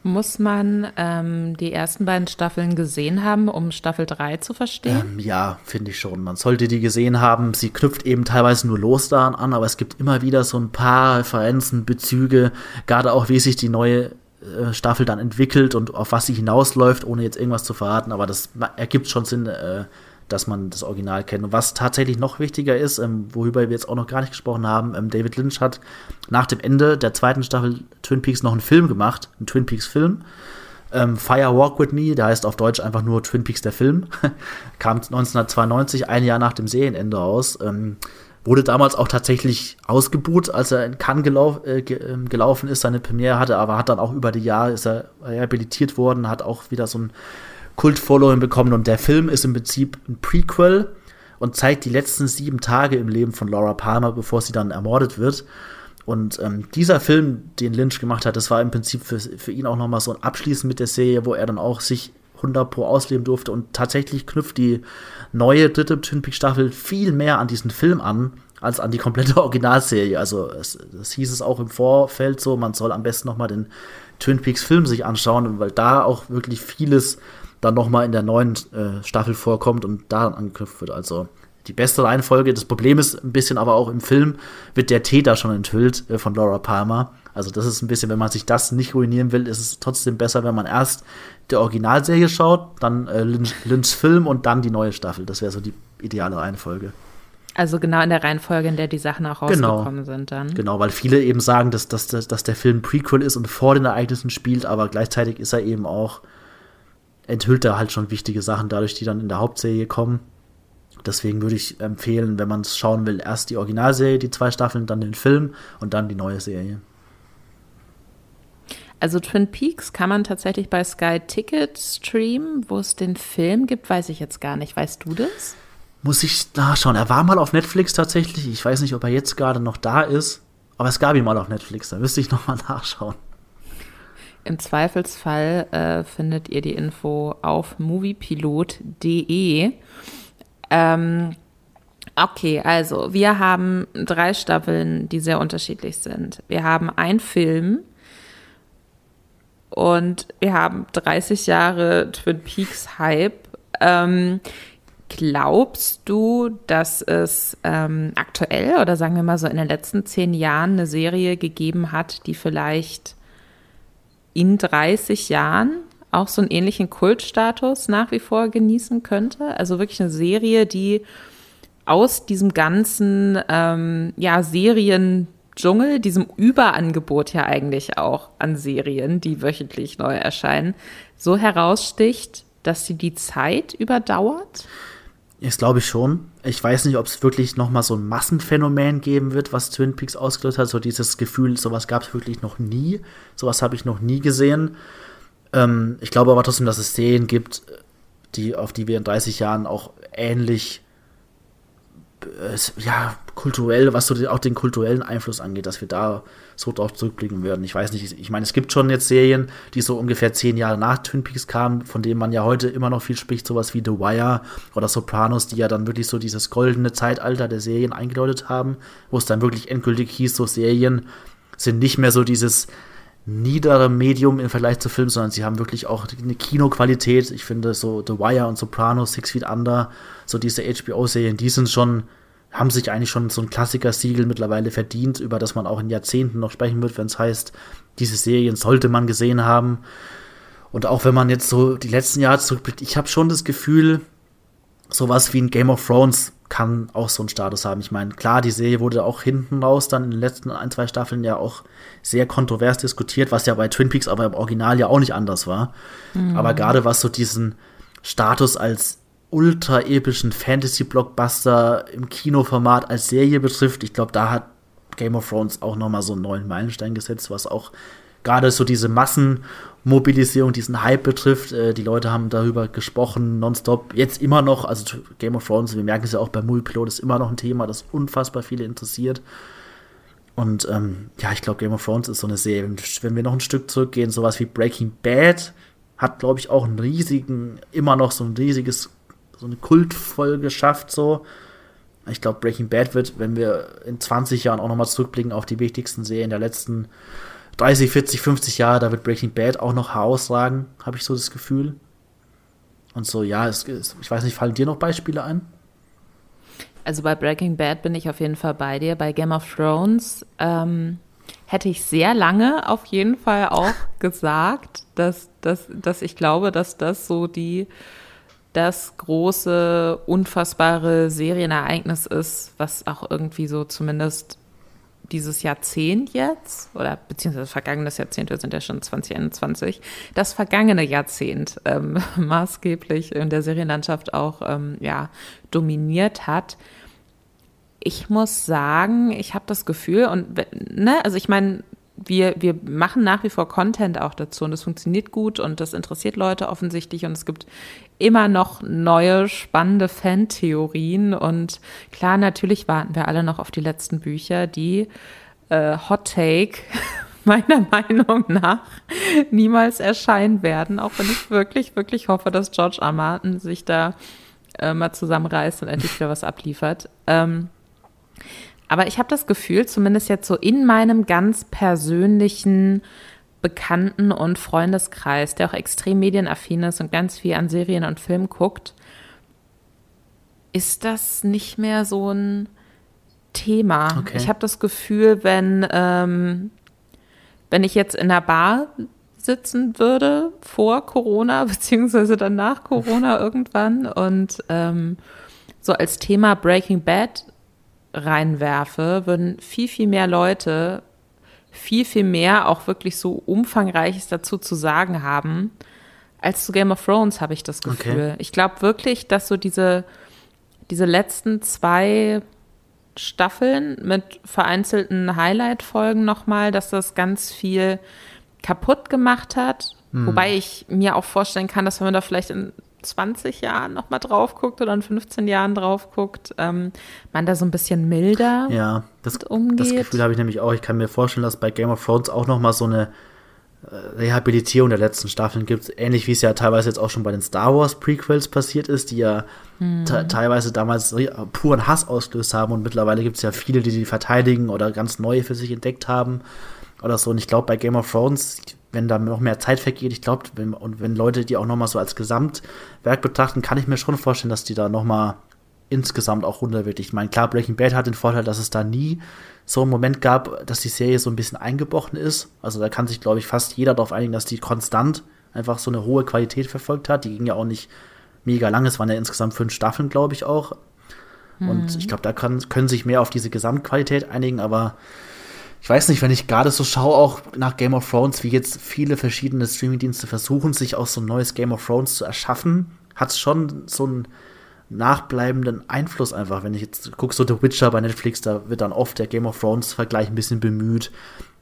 Muss man ähm, die ersten beiden Staffeln gesehen haben, um Staffel 3 zu verstehen? Ähm, ja, finde ich schon. Man sollte die gesehen haben. Sie knüpft eben teilweise nur los daran an, aber es gibt immer wieder so ein paar Referenzen, Bezüge, gerade auch wie sich die neue äh, Staffel dann entwickelt und auf was sie hinausläuft, ohne jetzt irgendwas zu verraten, aber das ergibt schon Sinn, äh, dass man das Original kennt. Und was tatsächlich noch wichtiger ist, ähm, worüber wir jetzt auch noch gar nicht gesprochen haben, ähm, David Lynch hat nach dem Ende der zweiten Staffel Twin Peaks noch einen Film gemacht, einen Twin Peaks Film. Ähm, Fire Walk With Me, der heißt auf Deutsch einfach nur Twin Peaks der Film, kam 1992, ein Jahr nach dem Serienende aus. Ähm, Wurde damals auch tatsächlich ausgebucht, als er in Cannes gelauf, äh, ähm, gelaufen ist, seine Premiere hatte, aber hat dann auch über die Jahre ist er rehabilitiert worden, hat auch wieder so ein Kult-Following bekommen und der Film ist im Prinzip ein Prequel und zeigt die letzten sieben Tage im Leben von Laura Palmer, bevor sie dann ermordet wird. Und ähm, dieser Film, den Lynch gemacht hat, das war im Prinzip für, für ihn auch nochmal so ein Abschließen mit der Serie, wo er dann auch sich 100 Pro ausleben durfte. Und tatsächlich knüpft die neue dritte Twin Peaks Staffel viel mehr an diesen Film an, als an die komplette Originalserie. Also es, das hieß es auch im Vorfeld so, man soll am besten noch mal den Twin Peaks Film sich anschauen, weil da auch wirklich vieles dann noch mal in der neuen äh, Staffel vorkommt und daran angeknüpft wird. Also die beste Reihenfolge. Das Problem ist ein bisschen aber auch im Film wird der Täter schon enthüllt äh, von Laura Palmer. Also das ist ein bisschen, wenn man sich das nicht ruinieren will, ist es trotzdem besser, wenn man erst die Originalserie schaut, dann äh, Lynch, Lynchs Film und dann die neue Staffel. Das wäre so die ideale Reihenfolge. Also genau in der Reihenfolge, in der die Sachen auch genau. rausgekommen genau. sind dann. Genau, weil viele eben sagen, dass, dass, dass der Film Prequel ist und vor den Ereignissen spielt, aber gleichzeitig ist er eben auch, enthüllt er halt schon wichtige Sachen dadurch, die dann in der Hauptserie kommen. Deswegen würde ich empfehlen, wenn man es schauen will, erst die Originalserie, die zwei Staffeln, dann den Film und dann die neue Serie. Also Twin Peaks kann man tatsächlich bei Sky Ticket streamen. Wo es den Film gibt, weiß ich jetzt gar nicht. Weißt du das? Muss ich nachschauen. Er war mal auf Netflix tatsächlich. Ich weiß nicht, ob er jetzt gerade noch da ist. Aber es gab ihn mal auf Netflix. Da müsste ich nochmal nachschauen. Im Zweifelsfall äh, findet ihr die Info auf moviepilot.de. Ähm, okay, also wir haben drei Staffeln, die sehr unterschiedlich sind. Wir haben einen Film, und wir haben 30 Jahre Twin Peaks Hype. Ähm, glaubst du, dass es ähm, aktuell oder sagen wir mal so in den letzten zehn Jahren eine Serie gegeben hat, die vielleicht in 30 Jahren auch so einen ähnlichen Kultstatus nach wie vor genießen könnte. Also wirklich eine Serie, die aus diesem ganzen ähm, ja, Serien-Dschungel, diesem Überangebot ja eigentlich auch an Serien, die wöchentlich neu erscheinen, so heraussticht, dass sie die Zeit überdauert? Das glaube ich schon. Ich weiß nicht, ob es wirklich noch mal so ein Massenphänomen geben wird, was Twin Peaks ausgelöst hat. So dieses Gefühl, sowas gab es wirklich noch nie. Sowas habe ich noch nie gesehen. Ähm, ich glaube aber trotzdem, dass es Serien gibt, die, auf die wir in 30 Jahren auch ähnlich ja, kulturell, was so auch den kulturellen Einfluss angeht, dass wir da so drauf zurückblicken werden. Ich weiß nicht, ich meine, es gibt schon jetzt Serien, die so ungefähr zehn Jahre nach Twin Peaks kamen, von denen man ja heute immer noch viel spricht, sowas wie The Wire oder Sopranos, die ja dann wirklich so dieses goldene Zeitalter der Serien eingedeutet haben, wo es dann wirklich endgültig hieß, so Serien sind nicht mehr so dieses niedere Medium im Vergleich zu Filmen, sondern sie haben wirklich auch eine Kinoqualität. Ich finde so The Wire und Sopranos, Six Feet Under, so diese HBO-Serien, die sind schon, haben sich eigentlich schon so ein Klassiker-Siegel mittlerweile verdient, über das man auch in Jahrzehnten noch sprechen wird, wenn es heißt, diese Serien sollte man gesehen haben. Und auch wenn man jetzt so die letzten Jahre zurückblickt, ich habe schon das Gefühl, sowas wie ein Game of Thrones kann auch so einen Status haben. Ich meine, klar, die Serie wurde auch hinten raus dann in den letzten ein, zwei Staffeln ja auch sehr kontrovers diskutiert, was ja bei Twin Peaks aber im Original ja auch nicht anders war. Mhm. Aber gerade was so diesen Status als ultra epischen Fantasy-Blockbuster im Kinoformat als Serie betrifft, ich glaube, da hat Game of Thrones auch noch mal so einen neuen Meilenstein gesetzt, was auch gerade so diese Massenmobilisierung, diesen Hype betrifft. Äh, die Leute haben darüber gesprochen, nonstop. Jetzt immer noch, also Game of Thrones, wir merken es ja auch bei Movie ist immer noch ein Thema, das unfassbar viele interessiert. Und ähm, ja, ich glaube, Game of Thrones ist so eine Serie. Wenn wir noch ein Stück zurückgehen, sowas wie Breaking Bad hat, glaube ich, auch einen riesigen, immer noch so ein riesiges, so eine Kultfolge geschafft, so. Ich glaube, Breaking Bad wird, wenn wir in 20 Jahren auch nochmal zurückblicken auf die wichtigsten Serien der letzten 30, 40, 50 Jahre, da wird Breaking Bad auch noch herausragen, habe ich so das Gefühl. Und so, ja, es, ich weiß nicht, fallen dir noch Beispiele ein? Also bei Breaking Bad bin ich auf jeden Fall bei dir. Bei Game of Thrones ähm, hätte ich sehr lange auf jeden Fall auch gesagt, dass, dass, dass ich glaube, dass das so die das große, unfassbare Serienereignis ist, was auch irgendwie so zumindest dieses Jahrzehnt jetzt, oder beziehungsweise vergangenes Jahrzehnt, wir sind ja schon 2021, das vergangene Jahrzehnt ähm, maßgeblich in der Serienlandschaft auch ähm, ja, dominiert hat. Ich muss sagen, ich habe das Gefühl, und ne, also ich meine, wir, wir machen nach wie vor Content auch dazu und das funktioniert gut und das interessiert Leute offensichtlich und es gibt immer noch neue spannende Fantheorien und klar, natürlich warten wir alle noch auf die letzten Bücher, die äh, Hot Take meiner Meinung nach niemals erscheinen werden, auch wenn ich wirklich, wirklich hoffe, dass George R. Martin sich da äh, mal zusammenreißt und endlich wieder was abliefert. Ähm, aber ich habe das Gefühl, zumindest jetzt so in meinem ganz persönlichen Bekannten- und Freundeskreis, der auch extrem medienaffin ist und ganz viel an Serien und Filmen guckt, ist das nicht mehr so ein Thema. Okay. Ich habe das Gefühl, wenn, ähm, wenn ich jetzt in einer Bar sitzen würde vor Corona, beziehungsweise dann nach Corona irgendwann und ähm, so als Thema Breaking Bad reinwerfe, würden viel, viel mehr Leute viel, viel mehr auch wirklich so umfangreiches dazu zu sagen haben, als zu Game of Thrones, habe ich das Gefühl. Okay. Ich glaube wirklich, dass so diese, diese letzten zwei Staffeln mit vereinzelten Highlight-Folgen nochmal, dass das ganz viel kaputt gemacht hat. Hm. Wobei ich mir auch vorstellen kann, dass wenn man da vielleicht in 20 Jahren nochmal drauf guckt oder in 15 Jahren drauf guckt, ähm, man da so ein bisschen milder ja, das, umgeht. Das Gefühl habe ich nämlich auch. Ich kann mir vorstellen, dass bei Game of Thrones auch nochmal so eine äh, Rehabilitierung der letzten Staffeln gibt, ähnlich wie es ja teilweise jetzt auch schon bei den Star Wars Prequels passiert ist, die ja hm. teilweise damals puren Hass ausgelöst haben und mittlerweile gibt es ja viele, die die verteidigen oder ganz neue für sich entdeckt haben oder so. Und ich glaube, bei Game of Thrones wenn da noch mehr Zeit vergeht, ich glaube, wenn, und wenn Leute die auch nochmal so als Gesamtwerk betrachten, kann ich mir schon vorstellen, dass die da nochmal insgesamt auch runter wird. Ich meine, klar, Breaking Bad hat den Vorteil, dass es da nie so einen Moment gab, dass die Serie so ein bisschen eingebrochen ist. Also da kann sich, glaube ich, fast jeder darauf einigen, dass die konstant einfach so eine hohe Qualität verfolgt hat. Die ging ja auch nicht mega lang, es waren ja insgesamt fünf Staffeln, glaube ich auch. Und mhm. ich glaube, da kann, können sich mehr auf diese Gesamtqualität einigen, aber ich weiß nicht, wenn ich gerade so schaue, auch nach Game of Thrones, wie jetzt viele verschiedene Streamingdienste versuchen, sich auch so ein neues Game of Thrones zu erschaffen, hat es schon so einen nachbleibenden Einfluss einfach. Wenn ich jetzt gucke, so The Witcher bei Netflix, da wird dann oft der Game of Thrones-Vergleich ein bisschen bemüht.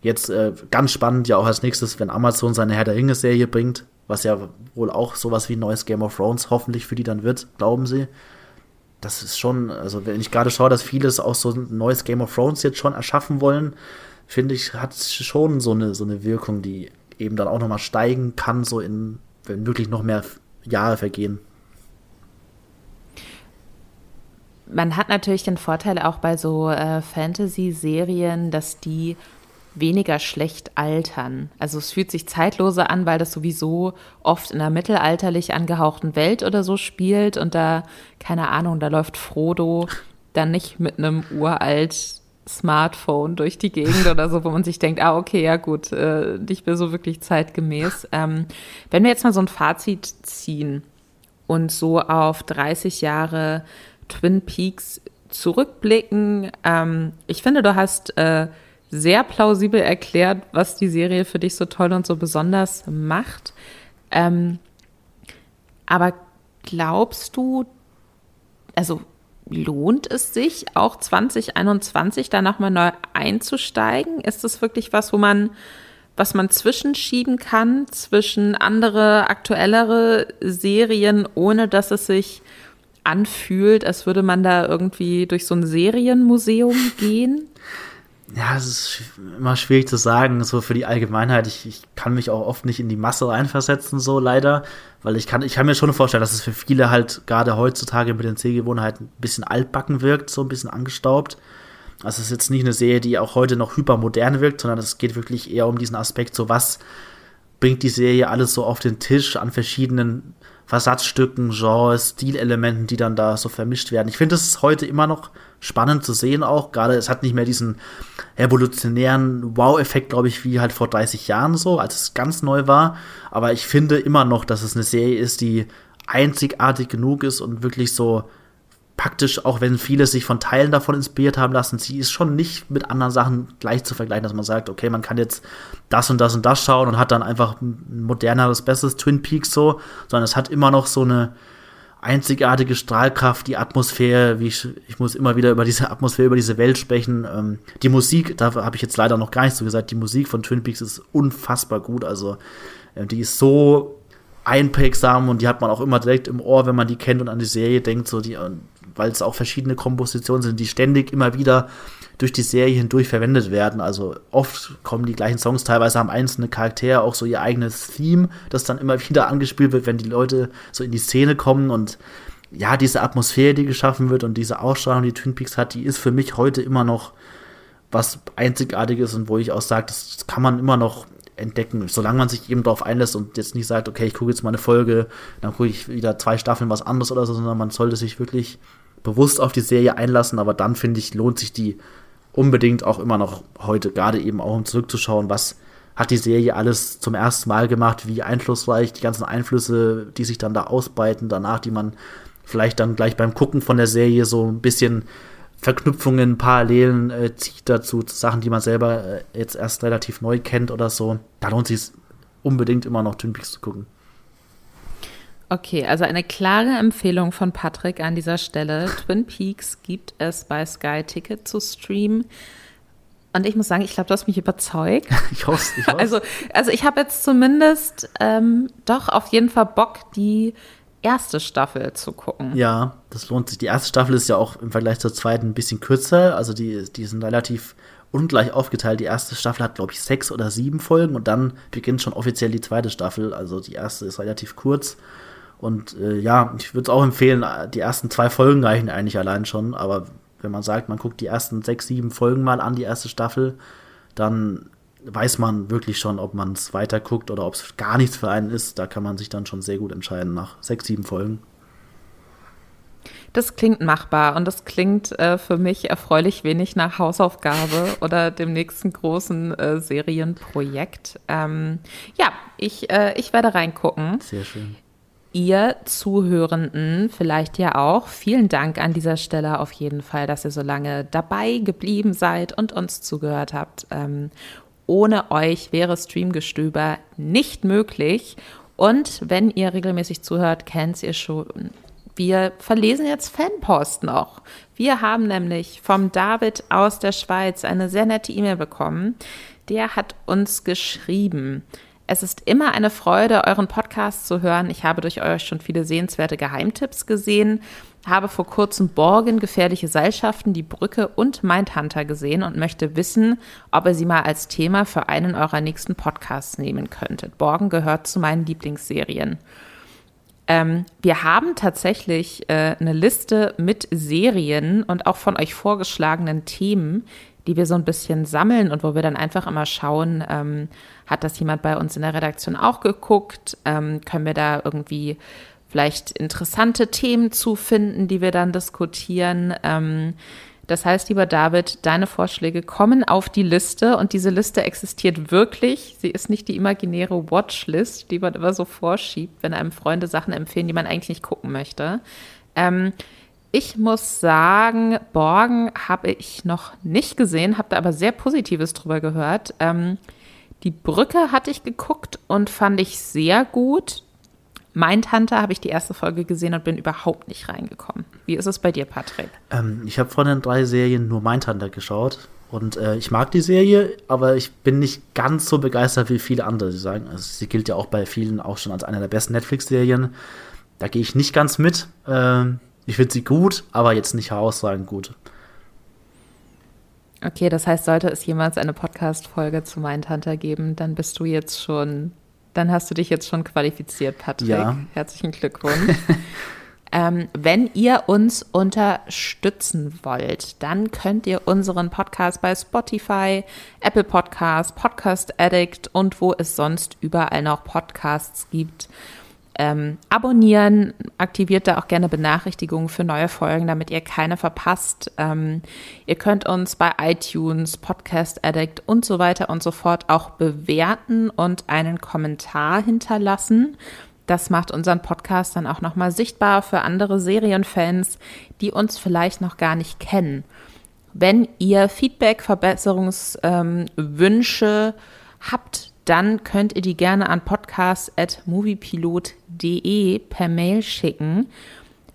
Jetzt äh, ganz spannend ja auch als nächstes, wenn Amazon seine Herr der Ringe-Serie bringt, was ja wohl auch sowas wie ein neues Game of Thrones hoffentlich für die dann wird, glauben sie das ist schon, also wenn ich gerade schaue, dass vieles auch so ein neues Game of Thrones jetzt schon erschaffen wollen, finde ich, hat schon so eine, so eine Wirkung, die eben dann auch nochmal steigen kann, so in, wenn wirklich noch mehr Jahre vergehen. Man hat natürlich den Vorteil auch bei so äh, Fantasy-Serien, dass die weniger schlecht altern. Also es fühlt sich zeitloser an, weil das sowieso oft in einer mittelalterlich angehauchten Welt oder so spielt und da, keine Ahnung, da läuft Frodo dann nicht mit einem uralt Smartphone durch die Gegend oder so, wo man sich denkt, ah, okay, ja gut, äh, nicht mehr so wirklich zeitgemäß. Ähm, wenn wir jetzt mal so ein Fazit ziehen und so auf 30 Jahre Twin Peaks zurückblicken, ähm, ich finde, du hast äh, sehr plausibel erklärt, was die Serie für dich so toll und so besonders macht. Ähm, aber glaubst du, also lohnt es sich auch 2021 da nochmal neu einzusteigen? Ist das wirklich was, wo man, was man zwischenschieben kann zwischen andere, aktuellere Serien, ohne dass es sich anfühlt, als würde man da irgendwie durch so ein Serienmuseum gehen? Ja, es ist immer schwierig zu sagen, so für die Allgemeinheit. Ich, ich kann mich auch oft nicht in die Masse reinversetzen, so leider, weil ich kann, ich kann mir schon vorstellen, dass es für viele halt gerade heutzutage mit den Sehgewohnheiten ein bisschen altbacken wirkt, so ein bisschen angestaubt. Also es ist jetzt nicht eine Serie, die auch heute noch hypermodern wirkt, sondern es geht wirklich eher um diesen Aspekt, so was bringt die Serie alles so auf den Tisch an verschiedenen Versatzstücken, Genres, Stilelementen, die dann da so vermischt werden. Ich finde, es heute immer noch spannend zu sehen auch. Gerade es hat nicht mehr diesen evolutionären Wow-Effekt, glaube ich, wie halt vor 30 Jahren so, als es ganz neu war. Aber ich finde immer noch, dass es eine Serie ist, die einzigartig genug ist und wirklich so praktisch, auch wenn viele sich von Teilen davon inspiriert haben lassen, sie ist schon nicht mit anderen Sachen gleich zu vergleichen, dass man sagt, okay, man kann jetzt das und das und das schauen und hat dann einfach ein moderneres, besseres Twin Peaks so, sondern es hat immer noch so eine, einzigartige Strahlkraft, die Atmosphäre, wie ich, ich muss immer wieder über diese Atmosphäre, über diese Welt sprechen. Ähm, die Musik, da habe ich jetzt leider noch gar nicht so gesagt, die Musik von Twin Peaks ist unfassbar gut. Also äh, die ist so einprägsam und die hat man auch immer direkt im Ohr, wenn man die kennt und an die Serie denkt, so die, weil es auch verschiedene Kompositionen sind, die ständig immer wieder durch die Serie hindurch verwendet werden. Also oft kommen die gleichen Songs, teilweise haben einzelne Charaktere auch so ihr eigenes Theme, das dann immer wieder angespielt wird, wenn die Leute so in die Szene kommen und ja, diese Atmosphäre, die geschaffen wird und diese Ausstrahlung, die Twin Peaks hat, die ist für mich heute immer noch was Einzigartiges und wo ich auch sage, das kann man immer noch entdecken, solange man sich eben darauf einlässt und jetzt nicht sagt, okay, ich gucke jetzt mal eine Folge, dann gucke ich wieder zwei Staffeln was anderes oder so, sondern man sollte sich wirklich bewusst auf die Serie einlassen, aber dann finde ich, lohnt sich die unbedingt auch immer noch heute, gerade eben auch um zurückzuschauen, was hat die Serie alles zum ersten Mal gemacht, wie einflussreich die ganzen Einflüsse, die sich dann da ausbreiten, danach, die man vielleicht dann gleich beim Gucken von der Serie so ein bisschen Verknüpfungen, Parallelen äh, zieht dazu, Sachen, die man selber äh, jetzt erst relativ neu kennt oder so. Da lohnt sich unbedingt immer noch Twin Peaks zu gucken. Okay, also eine klare Empfehlung von Patrick an dieser Stelle. Twin Peaks gibt es bei Sky Ticket zu streamen. Und ich muss sagen, ich glaube, du hast mich überzeugt. ich hoffe ich hoffe. Also, also ich habe jetzt zumindest ähm, doch auf jeden Fall Bock, die erste Staffel zu gucken. Ja, das lohnt sich. Die erste Staffel ist ja auch im Vergleich zur zweiten ein bisschen kürzer. Also die, die sind relativ ungleich aufgeteilt. Die erste Staffel hat, glaube ich, sechs oder sieben Folgen und dann beginnt schon offiziell die zweite Staffel. Also die erste ist relativ kurz. Und äh, ja, ich würde es auch empfehlen, die ersten zwei Folgen reichen eigentlich allein schon, aber wenn man sagt, man guckt die ersten sechs, sieben Folgen mal an, die erste Staffel, dann weiß man wirklich schon, ob man es weiter guckt oder ob es gar nichts für einen ist. Da kann man sich dann schon sehr gut entscheiden nach sechs, sieben Folgen. Das klingt machbar und das klingt äh, für mich erfreulich wenig nach Hausaufgabe oder dem nächsten großen äh, Serienprojekt. Ähm, ja, ich, äh, ich werde reingucken. Sehr schön. Ihr Zuhörenden vielleicht ja auch. Vielen Dank an dieser Stelle auf jeden Fall, dass ihr so lange dabei geblieben seid und uns zugehört habt. Ähm, ohne euch wäre Streamgestöber nicht möglich. Und wenn ihr regelmäßig zuhört, kennt ihr schon. Wir verlesen jetzt Fanpost noch. Wir haben nämlich vom David aus der Schweiz eine sehr nette E-Mail bekommen. Der hat uns geschrieben. Es ist immer eine Freude, euren Podcast zu hören. Ich habe durch euch schon viele sehenswerte Geheimtipps gesehen habe vor kurzem Borgen, gefährliche Seilschaften, die Brücke und Mindhunter gesehen und möchte wissen, ob ihr sie mal als Thema für einen eurer nächsten Podcasts nehmen könntet. Borgen gehört zu meinen Lieblingsserien. Ähm, wir haben tatsächlich äh, eine Liste mit Serien und auch von euch vorgeschlagenen Themen, die wir so ein bisschen sammeln und wo wir dann einfach immer schauen, ähm, hat das jemand bei uns in der Redaktion auch geguckt? Ähm, können wir da irgendwie vielleicht interessante Themen zu finden, die wir dann diskutieren. Ähm, das heißt, lieber David, deine Vorschläge kommen auf die Liste und diese Liste existiert wirklich. Sie ist nicht die imaginäre Watchlist, die man immer so vorschiebt, wenn einem Freunde Sachen empfehlen, die man eigentlich nicht gucken möchte. Ähm, ich muss sagen, Borgen habe ich noch nicht gesehen, habe da aber sehr Positives drüber gehört. Ähm, die Brücke hatte ich geguckt und fand ich sehr gut. Mindhunter habe ich die erste Folge gesehen und bin überhaupt nicht reingekommen. Wie ist es bei dir, Patrick? Ähm, ich habe von den drei Serien nur Mindhunter geschaut. Und äh, ich mag die Serie, aber ich bin nicht ganz so begeistert wie viele andere, die sagen. Also, sie gilt ja auch bei vielen auch schon als eine der besten Netflix-Serien. Da gehe ich nicht ganz mit. Ähm, ich finde sie gut, aber jetzt nicht herausragend gut. Okay, das heißt, sollte es jemals eine Podcast-Folge zu Mindhunter geben, dann bist du jetzt schon dann hast du dich jetzt schon qualifiziert, Patrick. Ja. Herzlichen Glückwunsch. ähm, wenn ihr uns unterstützen wollt, dann könnt ihr unseren Podcast bei Spotify, Apple Podcasts, Podcast Addict und wo es sonst überall noch Podcasts gibt ähm, abonnieren, aktiviert da auch gerne Benachrichtigungen für neue Folgen, damit ihr keine verpasst. Ähm, ihr könnt uns bei iTunes, Podcast Addict und so weiter und so fort auch bewerten und einen Kommentar hinterlassen. Das macht unseren Podcast dann auch nochmal sichtbar für andere Serienfans, die uns vielleicht noch gar nicht kennen. Wenn ihr Feedback, Verbesserungswünsche ähm, habt, dann könnt ihr die gerne an podcast.moviepilot.de per Mail schicken,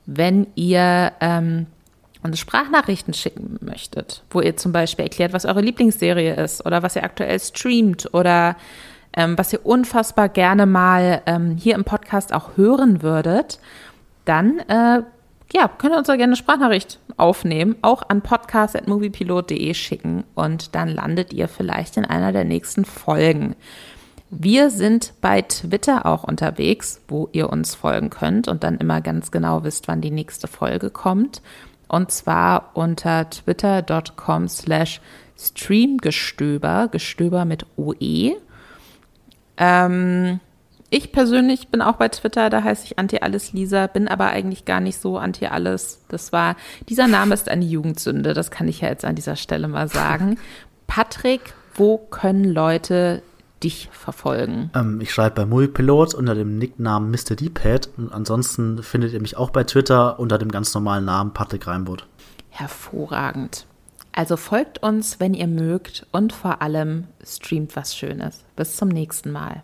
wenn ihr ähm, Sprachnachrichten schicken möchtet, wo ihr zum Beispiel erklärt, was eure Lieblingsserie ist oder was ihr aktuell streamt oder ähm, was ihr unfassbar gerne mal ähm, hier im Podcast auch hören würdet, dann äh, ja, könnt ihr uns auch gerne eine Sprachnachricht aufnehmen, auch an podcast.moviepilot.de schicken und dann landet ihr vielleicht in einer der nächsten Folgen. Wir sind bei Twitter auch unterwegs, wo ihr uns folgen könnt und dann immer ganz genau wisst, wann die nächste Folge kommt. Und zwar unter twitter.com slash streamgestöber, Gestöber mit OE. Ähm, ich persönlich bin auch bei Twitter, da heiße ich Anti-Alles-Lisa, bin aber eigentlich gar nicht so Anti-Alles. Das war, dieser Name ist eine Jugendsünde, das kann ich ja jetzt an dieser Stelle mal sagen. Patrick, wo können Leute dich verfolgen? Ähm, ich schreibe bei Muipilot unter dem Nicknamen Mr. D-Pad und ansonsten findet ihr mich auch bei Twitter unter dem ganz normalen Namen Patrick Reinbold. Hervorragend. Also folgt uns, wenn ihr mögt und vor allem streamt was Schönes. Bis zum nächsten Mal.